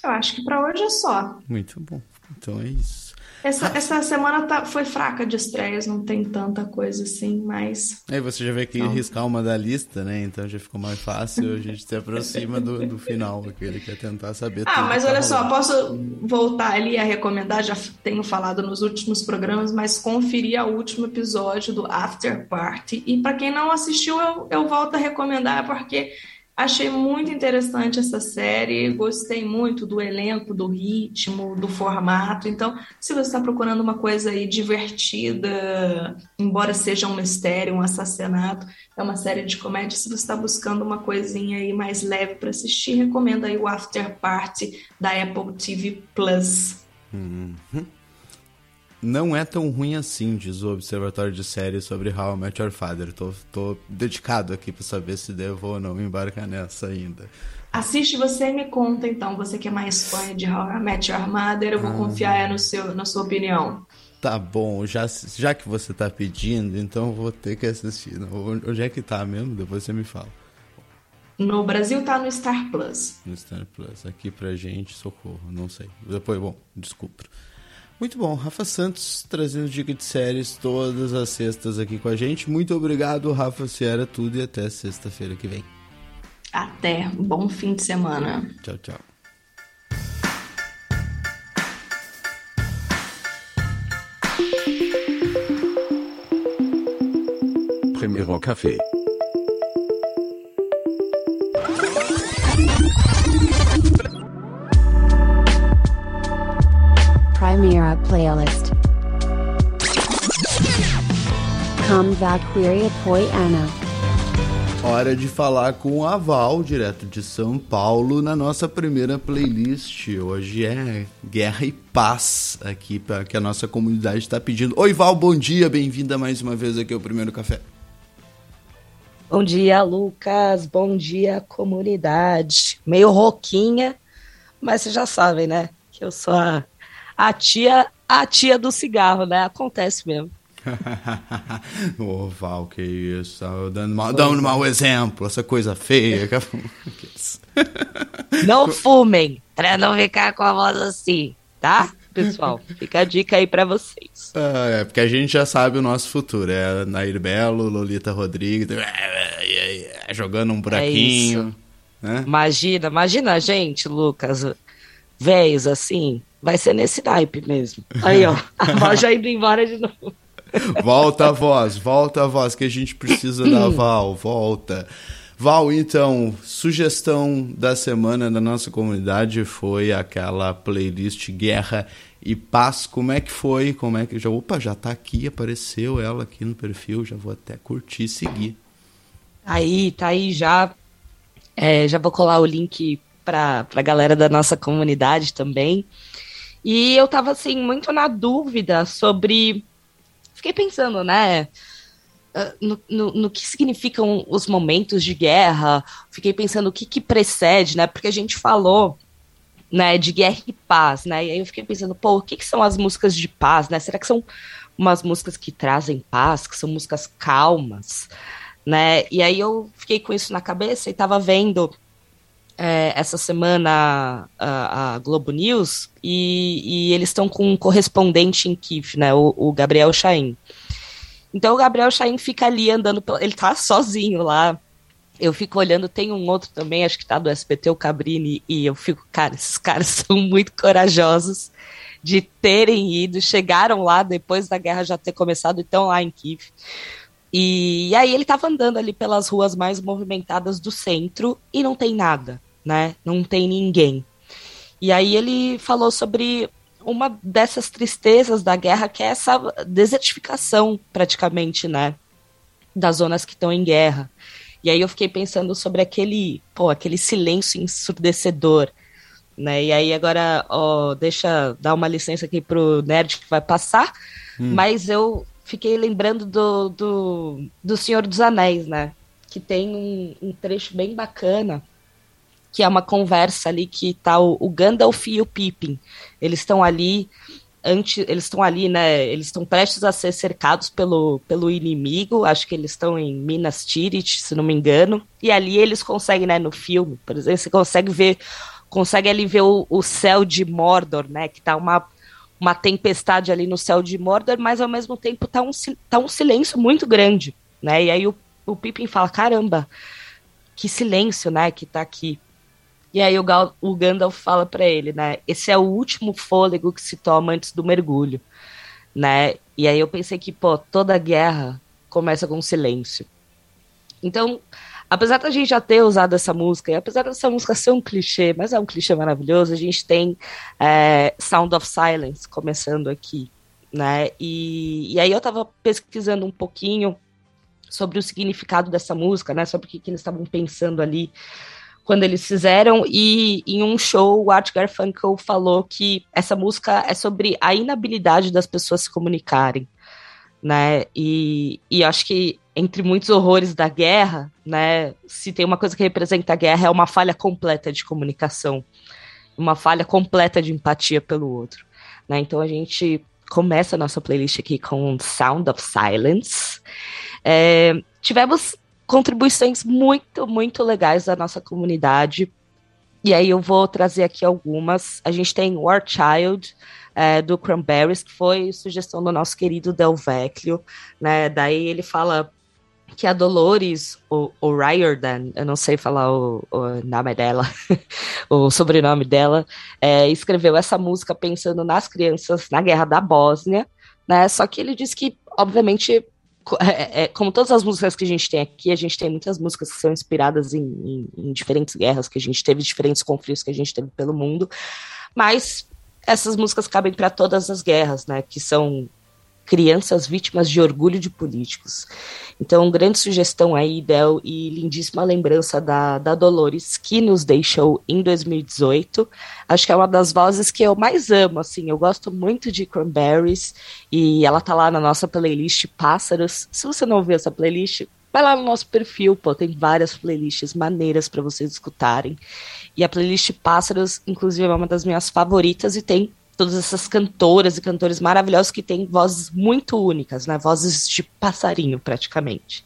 Eu acho que para hoje é só. Muito bom. Então é isso. Essa, essa semana tá, foi fraca de estreias, não tem tanta coisa assim, mas. Aí você já vê que não. riscar uma da lista, né? Então já ficou mais fácil, a gente se aproxima do, do final, aquele que é tentar saber. Ah, mas olha tá só, posso voltar ali a recomendar, já tenho falado nos últimos programas, mas conferir o último episódio do After Party. E para quem não assistiu, eu, eu volto a recomendar, porque Achei muito interessante essa série, gostei muito do elenco, do ritmo, do formato. Então, se você está procurando uma coisa aí divertida, embora seja um mistério, um assassinato, é uma série de comédia. Se você está buscando uma coisinha aí mais leve para assistir, recomendo aí o After Party da Apple TV Plus. Uhum não é tão ruim assim, diz o Observatório de Séries sobre How I Met Your Father. Tô, tô dedicado aqui para saber se devo ou não embarcar nessa ainda. Assiste você e me conta então, você que é mais fã de How I Met Your Mother, eu vou ah, confiar no seu, na sua opinião. Tá bom, já, já que você tá pedindo, então vou ter que assistir. Onde é que tá mesmo? Depois você me fala. No Brasil tá no Star Plus. No Star Plus. Aqui pra gente, socorro, não sei. Depois, bom, desculpa. Muito bom, Rafa Santos trazendo dica de séries todas as sextas aqui com a gente. Muito obrigado, Rafa, se era tudo e até sexta-feira que vem. Até, bom fim de semana. Tchau, tchau. Primeiro café. Primera playlist. Come Valkyria Poiana. Hora de falar com a Val, direto de São Paulo, na nossa primeira playlist. Hoje é Guerra e Paz, aqui para que a nossa comunidade está pedindo. Oi, Val, bom dia, bem-vinda mais uma vez aqui ao Primeiro Café. Bom dia, Lucas. Bom dia, comunidade. Meio rouquinha, mas vocês já sabem, né? Que eu sou a a tia, a tia do cigarro, né? Acontece mesmo. Ô, oh, Val, que isso. Dando, mal, dando é. mau exemplo, essa coisa feia. não fumem, pra não ficar com a voz assim, tá? Pessoal, fica a dica aí pra vocês. Ah, é, porque a gente já sabe o nosso futuro. É Nair Belo, Lolita Rodrigues, jogando um buraquinho. É né? Imagina, imagina a gente, Lucas, velhos assim, vai ser nesse naipe mesmo. Aí, ó, a voz já indo embora de novo. Volta a voz, volta a voz, que a gente precisa da Val, volta. Val, então, sugestão da semana da nossa comunidade foi aquela playlist Guerra e Paz. Como é que foi? Como é que já? Opa, já tá aqui, apareceu ela aqui no perfil, já vou até curtir e seguir. Aí, tá aí já. É, já vou colar o link para a galera da nossa comunidade também. E eu tava assim, muito na dúvida sobre. Fiquei pensando, né? Ah, no, no, no, que significam os momentos de guerra, fiquei pensando o que, que precede, né? Porque a gente falou né, de guerra e paz, né? E aí eu fiquei pensando, pô, o que, que são as músicas de paz, né? Será que são umas músicas que trazem paz, que são músicas calmas, né? E aí eu fiquei com isso na cabeça e tava vendo é, essa semana a, a Globo News e, e eles estão com um correspondente em Kiev, né? O, o Gabriel Chain. Então o Gabriel Chain fica ali andando, ele tá sozinho lá. Eu fico olhando, tem um outro também, acho que tá do SBT, o Cabrini, e eu fico, cara, esses caras são muito corajosos de terem ido, chegaram lá depois da guerra já ter começado e estão lá em Kiev. E, aí ele estava andando ali pelas ruas mais movimentadas do centro e não tem nada, né? Não tem ninguém. E aí ele falou sobre uma dessas tristezas da guerra, que é essa desertificação, praticamente, né? Das zonas que estão em guerra. E aí eu fiquei pensando sobre aquele, pô, aquele silêncio ensurdecedor, né? E aí agora, ó, deixa dar uma licença aqui pro nerd que vai passar, hum. mas eu fiquei lembrando do, do, do Senhor dos Anéis, né? Que tem um, um trecho bem bacana, que é uma conversa ali que tá o, o Gandalf e o Pippin. Eles estão ali antes, eles estão ali, né? Eles estão prestes a ser cercados pelo, pelo inimigo. Acho que eles estão em Minas Tirith, se não me engano. E ali eles conseguem, né? No filme, por exemplo, você consegue ver, consegue ali ver o, o céu de Mordor, né? Que tá uma uma tempestade ali no céu de Mordor, mas ao mesmo tempo tá um, tá um silêncio muito grande, né? E aí o, o Pippin fala, caramba, que silêncio, né, que tá aqui. E aí o, Gal, o Gandalf fala para ele, né, esse é o último fôlego que se toma antes do mergulho, né? E aí eu pensei que, pô, toda guerra começa com silêncio. Então, apesar da gente já ter usado essa música, e apesar dessa música ser um clichê, mas é um clichê maravilhoso, a gente tem é, Sound of Silence começando aqui, né? E, e aí eu tava pesquisando um pouquinho sobre o significado dessa música, né? Sobre o que, que eles estavam pensando ali quando eles fizeram, e em um show o Art Garfunkel falou que essa música é sobre a inabilidade das pessoas se comunicarem, né? E, e acho que entre muitos horrores da guerra, né, se tem uma coisa que representa a guerra é uma falha completa de comunicação, uma falha completa de empatia pelo outro, né? Então a gente começa a nossa playlist aqui com Sound of Silence. É, tivemos contribuições muito, muito legais da nossa comunidade. E aí eu vou trazer aqui algumas. A gente tem War Child, é, do Cranberries, que foi sugestão do nosso querido Del Vecchio, né? Daí ele fala que a Dolores, o, o Riordan, eu não sei falar o, o nome dela, o sobrenome dela, é, escreveu essa música pensando nas crianças na guerra da Bósnia, né? Só que ele disse que, obviamente, é, é, como todas as músicas que a gente tem aqui, a gente tem muitas músicas que são inspiradas em, em, em diferentes guerras que a gente teve, diferentes conflitos que a gente teve pelo mundo, mas essas músicas cabem para todas as guerras, né? Que são crianças vítimas de orgulho de políticos. Então, grande sugestão aí, Del, e lindíssima lembrança da, da Dolores, que nos deixou em 2018. Acho que é uma das vozes que eu mais amo, assim, eu gosto muito de Cranberries, e ela tá lá na nossa playlist Pássaros. Se você não ouviu essa playlist, vai lá no nosso perfil, pô, tem várias playlists maneiras para vocês escutarem. E a playlist Pássaros, inclusive, é uma das minhas favoritas e tem todas essas cantoras e cantores maravilhosos que têm vozes muito únicas, né? Vozes de passarinho, praticamente.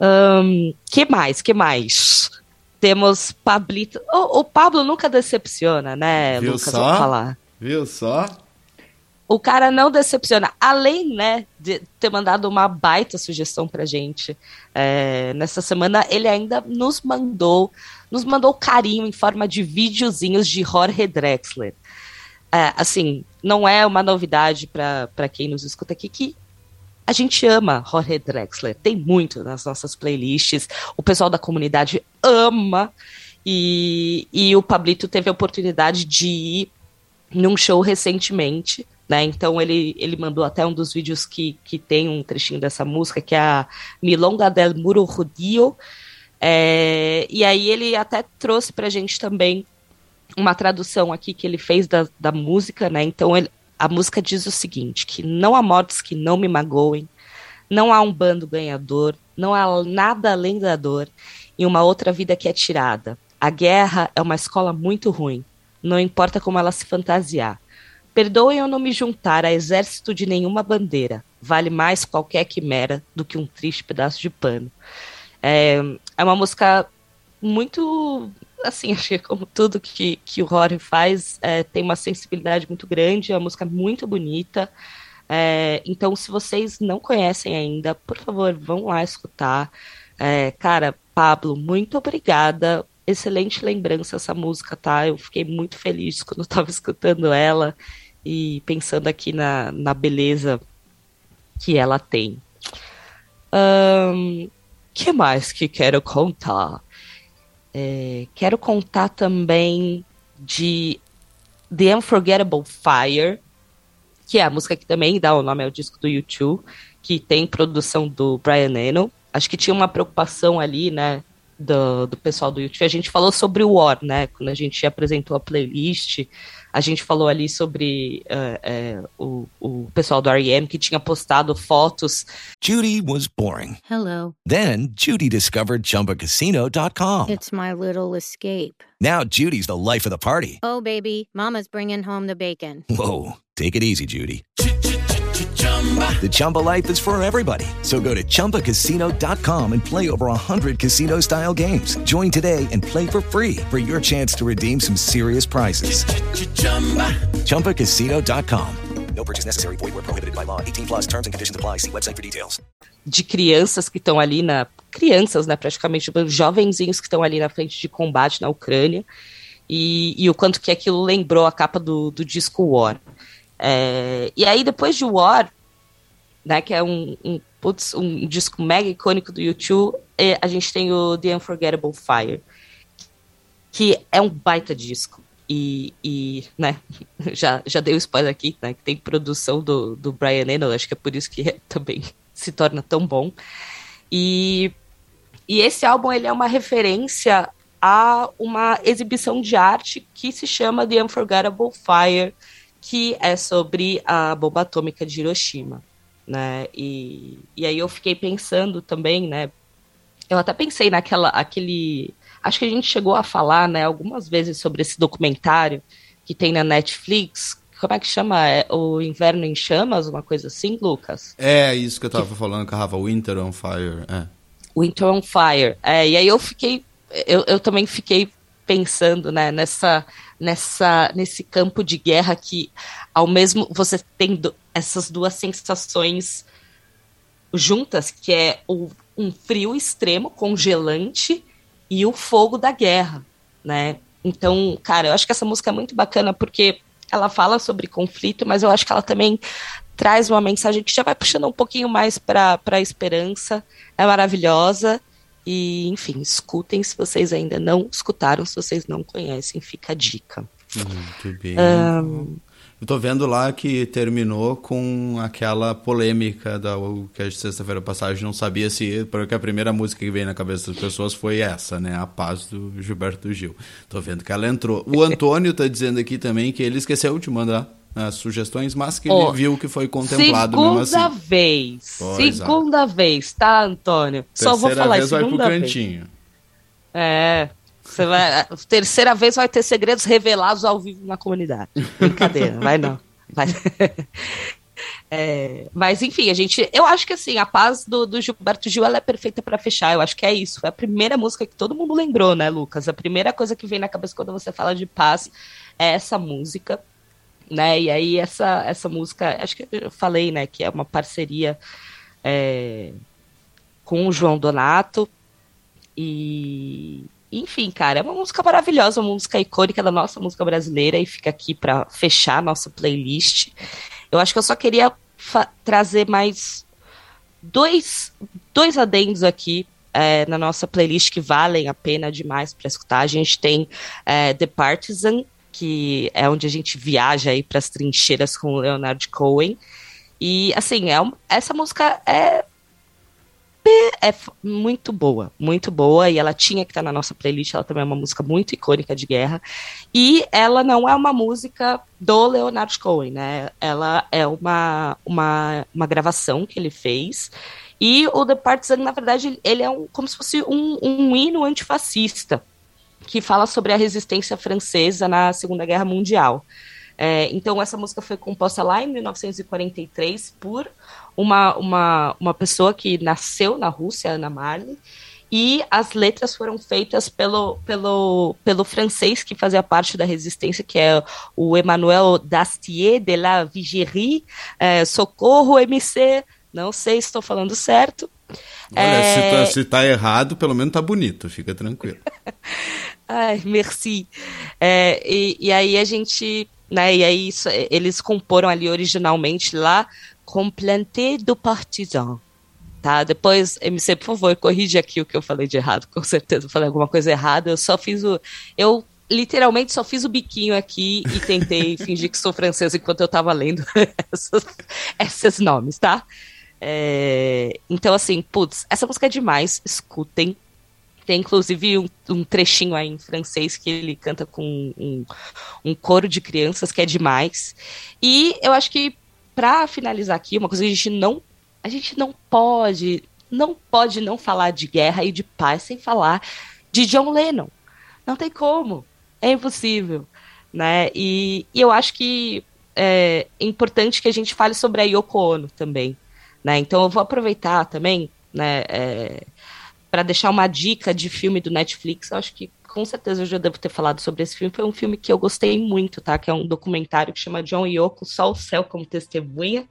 Um, que mais? Que mais? Temos Pablito. O, o Pablo nunca decepciona, né, Viu Lucas? Só? Falar. Viu só? O cara não decepciona. Além, né, de ter mandado uma baita sugestão pra gente é, nessa semana, ele ainda nos mandou, nos mandou carinho em forma de videozinhos de Jorge Drexler é, assim, não é uma novidade para quem nos escuta aqui que a gente ama Jorge Drexler, tem muito nas nossas playlists, o pessoal da comunidade ama, e, e o Pablito teve a oportunidade de ir num show recentemente, né? Então ele, ele mandou até um dos vídeos que, que tem um trechinho dessa música, que é a Milonga del Muro Rudio. É, e aí ele até trouxe pra gente também uma tradução aqui que ele fez da, da música, né? Então ele, a música diz o seguinte: que não há mortes que não me magoem, não há um bando ganhador, não há nada além da dor e uma outra vida que é tirada. A guerra é uma escola muito ruim. não importa como ela se fantasiar. Perdoem eu não me juntar a exército de nenhuma bandeira. Vale mais qualquer quimera do que um triste pedaço de pano. É, é uma música muito. Assim, acho que como tudo que, que o Rory faz, é, tem uma sensibilidade muito grande, é uma música muito bonita. É, então, se vocês não conhecem ainda, por favor, vão lá escutar. É, cara, Pablo, muito obrigada. Excelente lembrança essa música, tá? Eu fiquei muito feliz quando eu tava escutando ela e pensando aqui na, na beleza que ela tem. Um, que mais que quero contar? É, quero contar também de The Unforgettable Fire, que é a música que também dá o nome ao disco do YouTube, que tem produção do Brian Eno. Acho que tinha uma preocupação ali, né, do, do pessoal do YouTube. A gente falou sobre o War, né, quando a gente apresentou a playlist, a gente falou ali sobre uh, uh, o, o pessoal do R.E.M. que tinha postado fotos. Judy was boring. Hello. Then Judy discovered ChumbaCasino.com. It's my little escape. Now Judy's the life of the party. Oh, baby, mama's bringing home the bacon. Whoa, take it easy, Judy. The Chumba life is for everybody. So go to ChumbaCasino.com and play over 100 casino style games. Join today and play for free for your chance to redeem some serious prizes. ChumbaCasino.com. No purchase necessary. Void where prohibited by law. 18 plus terms and conditions apply. See website for details. De crianças que estão ali na. Crianças, né? Praticamente, jovenzinhos que estão ali na frente de combate na Ucrânia. E, e o quanto que aquilo lembrou a capa do, do disco War. É, e aí, depois de War, né, que é um, um, putz, um disco mega icônico do YouTube, a gente tem o The Unforgettable Fire, que é um baita disco. E, e né, já, já dei o spoiler aqui, né, que tem produção do, do Brian Eno, acho que é por isso que é, também se torna tão bom. E, e esse álbum ele é uma referência a uma exibição de arte que se chama The Unforgettable Fire, que é sobre a bomba atômica de Hiroshima né? E, e aí eu fiquei pensando também, né? Eu até pensei naquela, aquele, acho que a gente chegou a falar, né, algumas vezes sobre esse documentário que tem na Netflix. Como é que chama? É o Inverno em Chamas, uma coisa assim, Lucas? É isso que eu tava que... falando, que a Winter on Fire. É. Winter on Fire. É, e aí eu fiquei, eu, eu também fiquei pensando, né, nessa, nessa, nesse campo de guerra que, ao mesmo, você tem essas duas sensações juntas, que é o, um frio extremo, congelante, e o fogo da guerra, né? Então, cara, eu acho que essa música é muito bacana porque ela fala sobre conflito, mas eu acho que ela também traz uma mensagem que já vai puxando um pouquinho mais para a esperança. É maravilhosa. E, enfim, escutem se vocês ainda não escutaram, se vocês não conhecem, fica a dica. Muito bem. Um, eu tô vendo lá que terminou com aquela polêmica da que a sexta-feira passada a gente não sabia se porque a primeira música que veio na cabeça das pessoas foi essa, né? A Paz do Gilberto Gil. Tô vendo que ela entrou. O Antônio tá dizendo aqui também que ele esqueceu de mandar as sugestões, mas que oh, ele viu que foi contemplado mesmo assim. Segunda vez. Pois segunda é. vez, tá, Antônio? Terceira Só vou falar vez segunda vai pro vez. cantinho. É, você vai, terceira vez vai ter segredos revelados ao vivo na comunidade. Brincadeira, vai não. Vai. É, mas enfim, a gente. Eu acho que assim, a paz do, do Gilberto Gil ela é perfeita para fechar. Eu acho que é isso. Foi a primeira música que todo mundo lembrou, né, Lucas? A primeira coisa que vem na cabeça quando você fala de paz é essa música. Né? E aí essa, essa música, acho que eu falei, né, que é uma parceria é, com o João Donato. E, enfim, cara, é uma música maravilhosa, uma música icônica da nossa música brasileira e fica aqui para fechar a nossa playlist. Eu acho que eu só queria trazer mais dois, dois adendos aqui é, na nossa playlist que valem a pena demais para escutar. A gente tem é, The Partisan, que é onde a gente viaja aí para as trincheiras com o Leonard Cohen. E assim, é, essa música é é muito boa, muito boa, e ela tinha que estar na nossa playlist, ela também é uma música muito icônica de guerra, e ela não é uma música do Leonard Cohen, né, ela é uma, uma, uma gravação que ele fez, e o The Partisan, na verdade, ele é um, como se fosse um, um hino antifascista, que fala sobre a resistência francesa na Segunda Guerra Mundial. É, então, essa música foi composta lá em 1943 por uma, uma, uma pessoa que nasceu na Rússia, Ana Marley, e as letras foram feitas pelo, pelo, pelo francês que fazia parte da resistência, que é o Emmanuel Dastier de la Vigerie, é, Socorro MC, não sei se estou falando certo. Olha, é... se, tá, se tá errado, pelo menos tá bonito, fica tranquilo. Ai, merci. É, e, e aí a gente né? E aí isso, eles comporam ali originalmente lá com Planté do Partisan. Tá? Depois, MC, por favor, corrige aqui o que eu falei de errado. Com certeza eu falei alguma coisa errada. Eu só fiz o. Eu literalmente só fiz o biquinho aqui e tentei fingir que sou francesa enquanto eu tava lendo esses nomes, tá? É, então, assim, putz, essa música é demais, escutem. Tem inclusive um, um, trechinho aí em francês que ele canta com um, um coro de crianças que é demais. E eu acho que para finalizar aqui, uma coisa que a gente não a gente não pode não pode não falar de guerra e de paz sem falar de John Lennon. Não tem como. É impossível. Né? E, e eu acho que é importante que a gente fale sobre a Yoko Ono também. Né? Então eu vou aproveitar também né, é, para deixar uma dica de filme do Netflix, acho que com certeza eu já devo ter falado sobre esse filme. Foi um filme que eu gostei muito, tá? Que é um documentário que chama John Yoko, Só o Céu como Testemunha.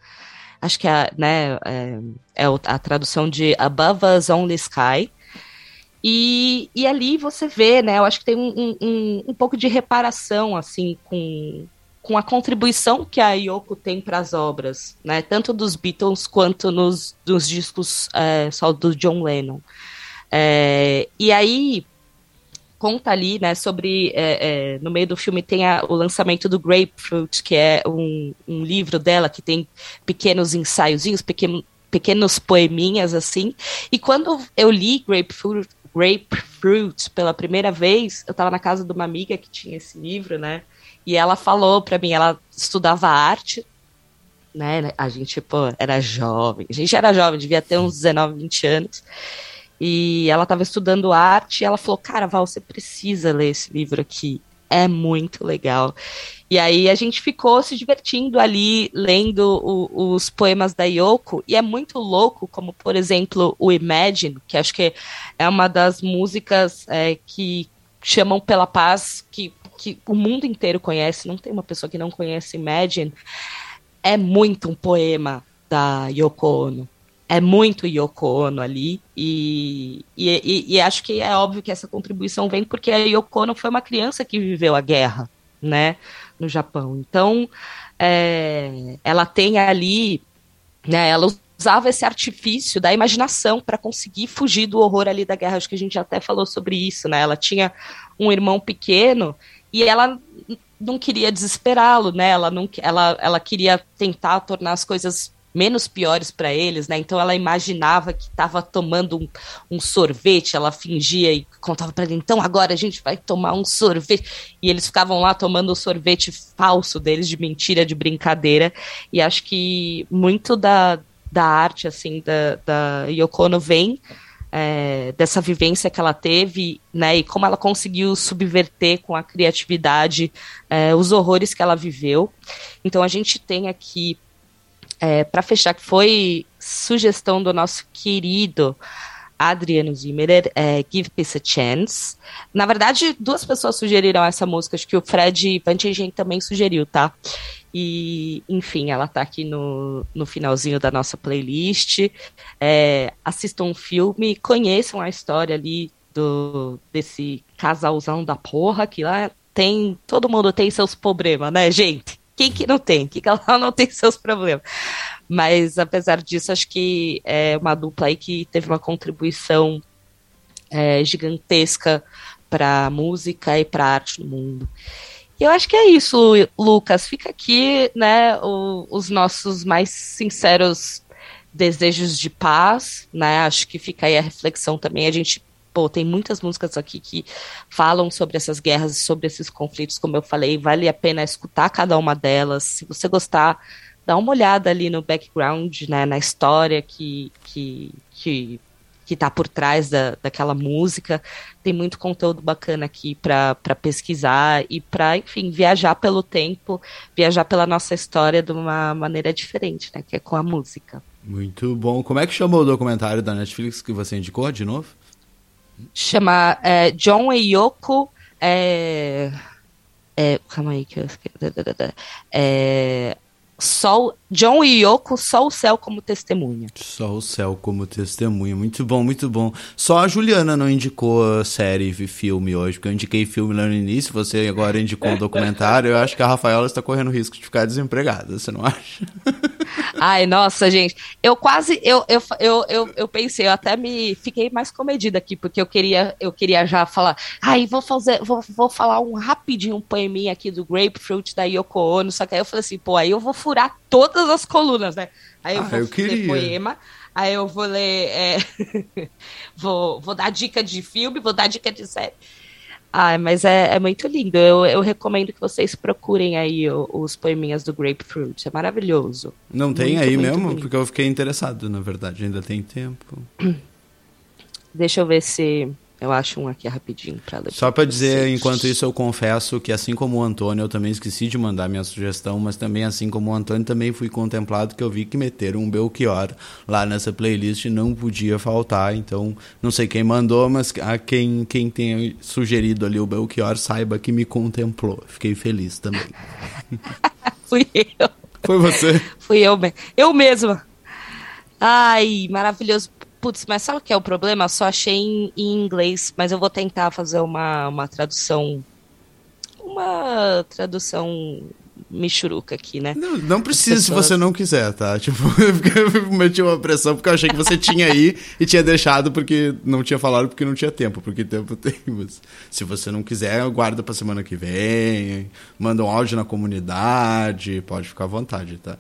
Acho que é, né, é, é a tradução de Above Us Only Sky. E, e ali você vê, né? Eu acho que tem um, um, um pouco de reparação, assim, com, com a contribuição que a Yoko tem para as obras, né? Tanto dos Beatles quanto nos, nos discos é, só do John Lennon. É, e aí conta ali, né, sobre é, é, no meio do filme tem a, o lançamento do Grapefruit, que é um, um, livro dela que tem pequenos ensaiozinhos, pequeno, pequenos poeminhas assim. E quando eu li Grapefruit, Grapefruit pela primeira vez, eu estava na casa de uma amiga que tinha esse livro, né? E ela falou para mim, ela estudava arte, né? A gente, pô, era jovem. A gente era jovem, devia ter uns 19, 20 anos. E ela estava estudando arte e ela falou: Cara, Val, você precisa ler esse livro aqui. É muito legal. E aí a gente ficou se divertindo ali, lendo o, os poemas da Yoko. E é muito louco, como por exemplo o Imagine, que acho que é uma das músicas é, que chamam pela paz, que, que o mundo inteiro conhece. Não tem uma pessoa que não conhece Imagine. É muito um poema da Yoko Ono é muito Yoko Ono ali, e, e, e, acho que é óbvio que essa contribuição vem porque a Yoko Ono foi uma criança que viveu a guerra, né, no Japão. Então, é, ela tem ali, né, ela usava esse artifício da imaginação para conseguir fugir do horror ali da guerra. Acho que a gente até falou sobre isso, né? Ela tinha um irmão pequeno e ela não queria desesperá-lo, né? Ela não, ela, ela queria tentar tornar as coisas menos piores para eles, né? Então ela imaginava que estava tomando um, um, sorvete, ela fingia e contava para ele, então agora a gente vai tomar um sorvete. E eles ficavam lá tomando o sorvete falso deles, de mentira, de brincadeira. E acho que muito da, da arte, assim, da, da Yoko vem é, dessa vivência que ela teve, né, e como ela conseguiu subverter com a criatividade é, os horrores que ela viveu. Então a gente tem aqui é, para fechar, que foi sugestão do nosso querido Adriano Zimmerer, é, Give Peace a Chance. Na verdade, duas pessoas sugeriram essa música, acho que o Fred Pantingen também sugeriu, tá? E, enfim, ela tá aqui no, no finalzinho da nossa playlist. É, assistam um filme, conheçam a história ali do, desse casalzão da porra, que lá tem. Todo mundo tem seus problemas, né, gente? Quem que não tem? Quem que ela não tem seus problemas? Mas, apesar disso, acho que é uma dupla aí que teve uma contribuição é, gigantesca para música e para arte no mundo. E eu acho que é isso, Lucas. Fica aqui, né, o, os nossos mais sinceros desejos de paz, né? Acho que fica aí a reflexão também. A gente pô, tem muitas músicas aqui que falam sobre essas guerras sobre esses conflitos, como eu falei, vale a pena escutar cada uma delas. Se você gostar, dá uma olhada ali no background, né, na história que, que, que que tá por trás da, daquela música. Tem muito conteúdo bacana aqui para pesquisar e para, enfim, viajar pelo tempo, viajar pela nossa história de uma maneira diferente, né? Que é com a música. Muito bom. Como é que chamou o documentário da Netflix que você indicou de novo? Chama é, John e Yoko. É, é, calma aí que eu é, Sol, John e Yoko, só o céu como testemunha. Só o céu como testemunha. Muito bom, muito bom. Só a Juliana não indicou série e filme hoje, porque eu indiquei filme lá no início, você agora indicou um documentário. Eu acho que a Rafaela está correndo risco de ficar desempregada, você não acha? Ai, nossa, gente. Eu quase, eu, eu, eu, eu, eu pensei, eu até me fiquei mais comedida aqui, porque eu queria, eu queria já falar, ai, vou fazer, vou, vou falar um rapidinho um poeminha aqui do Grapefruit da Yoko Ono, só que aí eu falei assim, pô, aí eu vou furar todas as colunas, né? Aí eu Ah, vou eu ler poema, aí eu vou ler, é, vou, vou dar dica de filme, vou dar dica de série. Ai, mas é, é muito lindo. Eu, eu recomendo que vocês procurem aí o- os poeminhas do Grapefruit. É maravilhoso. Não tem Muito, aí muito mesmo? bonito. Porque eu fiquei interessado, na verdade. Ainda tem tempo. Deixa eu ver se eu acho um aqui rapidinho pra ler. Só para dizer, vocês. enquanto isso, eu confesso que assim como o Antônio, eu também esqueci de mandar minha sugestão, mas também assim como o Antônio, também fui contemplado que eu vi que meteram um Belchior lá nessa playlist e não podia faltar. Então, não sei quem mandou, mas a quem, quem tenha sugerido ali o Belchior, saiba que me contemplou. Fiquei feliz também. Fui eu. Foi você? Fui eu, eu mesma. Ai, maravilhoso. Putz, mas sabe o que é o problema? Eu só achei em, em inglês, mas eu vou tentar fazer uma, uma tradução. Uma tradução michuruca aqui, né? Não, não precisa se pessoas- você não quiser, tá? Tipo, eu meti uma pressão porque eu achei que você tinha aí e tinha deixado porque não tinha falado porque não tinha tempo, porque tempo tem. Mas se você não quiser, guarda pra semana que vem, manda um áudio na comunidade, pode ficar à vontade, tá?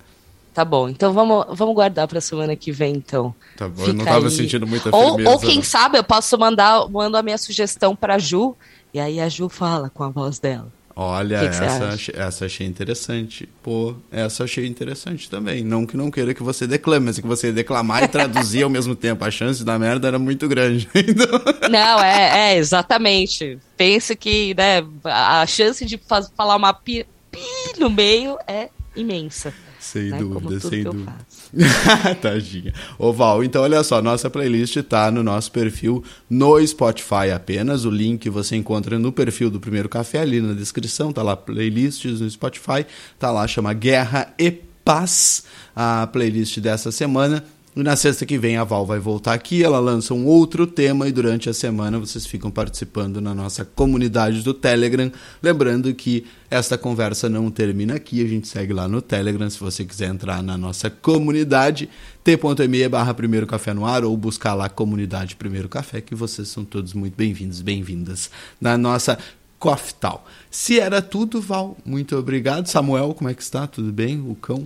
Tá bom, então vamos, vamos guardar pra semana que vem, então. Tá bom, eu não Fica tava aí. sentindo muita ou, firmeza. ou quem não. sabe eu posso mandar mando a minha sugestão pra Ju, e aí a Ju fala com a voz dela. Olha, que que essa, essa achei interessante. Pô, essa achei interessante também. Não que não queira que você declame, mas que você declamar e traduzir ao mesmo tempo. A chance da merda era muito grande. Então, Não, é, é, exatamente. Pense que né, a chance de falar uma pi, pi no meio é imensa. Sem né, dúvida, sem dúvida. Tadinha. Ô Val, então olha só, nossa playlist tá no nosso perfil no Spotify apenas. O link você encontra no perfil do Primeiro Café, ali na descrição, tá lá playlists no Spotify, tá lá, chama Guerra e Paz, a playlist dessa semana. Na sexta que vem a Val vai voltar aqui, ela lança um outro tema e durante a semana vocês ficam participando na nossa comunidade do Telegram. Lembrando que esta conversa não termina aqui, a gente segue lá no Telegram se você quiser entrar na nossa comunidade, t.me barra Primeiro Café no ar ou buscar lá Comunidade Primeiro Café, que vocês são todos muito bem-vindos, bem-vindas na nossa Coftal. Se era tudo, Val, muito obrigado. Samuel, como é que está? Tudo bem? O cão?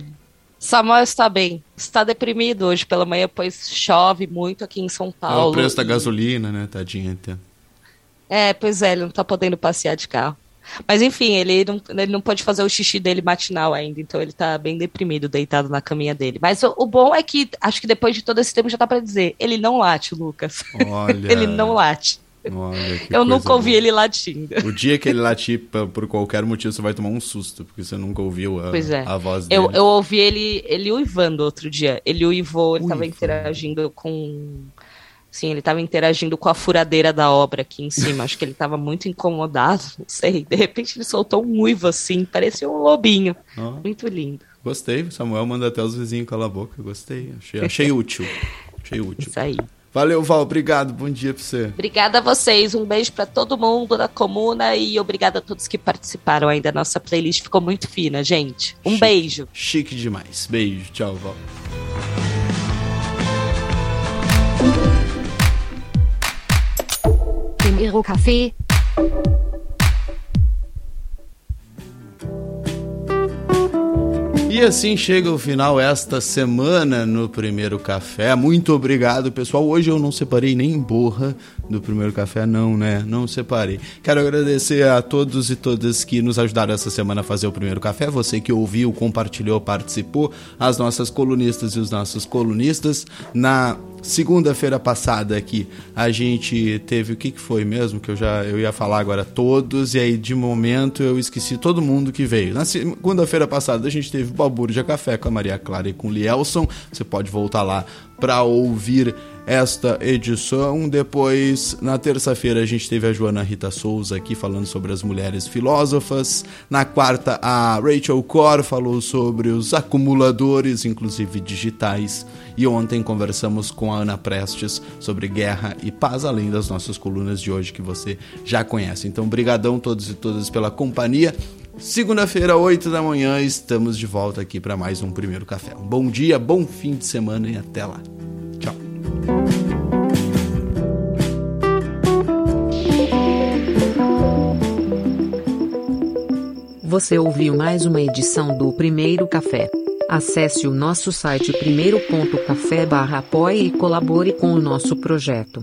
Samuel está bem. Está deprimido hoje pela manhã, pois chove muito aqui em São É Paulo. o preço da gasolina, né, tadinha? até. É, pois é, ele não tá podendo passear de carro. Mas enfim, ele não, ele não pode fazer o xixi dele matinal ainda, então ele tá bem deprimido, deitado na caminha dele. Mas o, o bom é que, acho que depois de todo esse tempo já dá pra dizer, ele não late, Lucas. Olha. ele não late. Eu nunca ouvi boa. ele latindo. O dia que ele latir por qualquer motivo, você vai tomar um susto, porque você nunca ouviu a, é. a voz dele. Eu, eu ouvi ele, ele uivando outro dia. Ele uivou, ele tava Uivando. interagindo com. Sim, ele tava interagindo com a furadeira da obra aqui em cima. Acho que ele tava muito incomodado, não sei. De repente ele soltou um uivo assim, parecia um lobinho. Ó. Muito lindo. Gostei, Samuel manda até os vizinhos calar a boca. Gostei, achei, achei útil. Achei útil. Isso aí. Valeu, Val, obrigado, bom dia pra você. Obrigada a vocês, um beijo pra todo mundo da comuna e obrigada a todos que participaram aí da nossa playlist. Ficou muito fina, gente. Um beijo. Chique demais. Beijo, tchau, Val. Primeiro café. E assim chega o final esta semana no Primeiro Café. Muito obrigado, pessoal. Hoje eu não separei nem borra do Primeiro Café, não, né? Não separei. Quero agradecer a todos e todas que nos ajudaram essa semana a fazer o Primeiro Café. Você que ouviu, compartilhou, participou. As nossas colunistas e os nossos colunistas. Na Segunda-feira passada aqui, a gente teve o que, que foi mesmo que eu já eu ia falar agora todos e aí de momento eu esqueci todo mundo que veio. Na segunda-feira passada a gente teve Balbúrdia Café com a Maria Clara e com o Lielson. Você pode voltar lá para ouvir esta edição. Depois, na terça-feira, a gente teve a Joana Rita Souza aqui falando sobre as mulheres filósofas. Na quarta, a Rachel Core falou sobre os acumuladores, inclusive digitais. E ontem conversamos com a Ana Prestes sobre guerra e paz, além das nossas colunas de hoje que você já conhece. Então, brigadão todos e todas pela companhia. Segunda-feira, 8 da manhã, estamos de volta aqui para mais um Primeiro Café. Um bom dia, bom fim de semana e até lá. Tchau. Você ouviu mais uma edição do Primeiro Café. Acesse o nosso site primeiro.café barra apoie e colabore com o nosso projeto.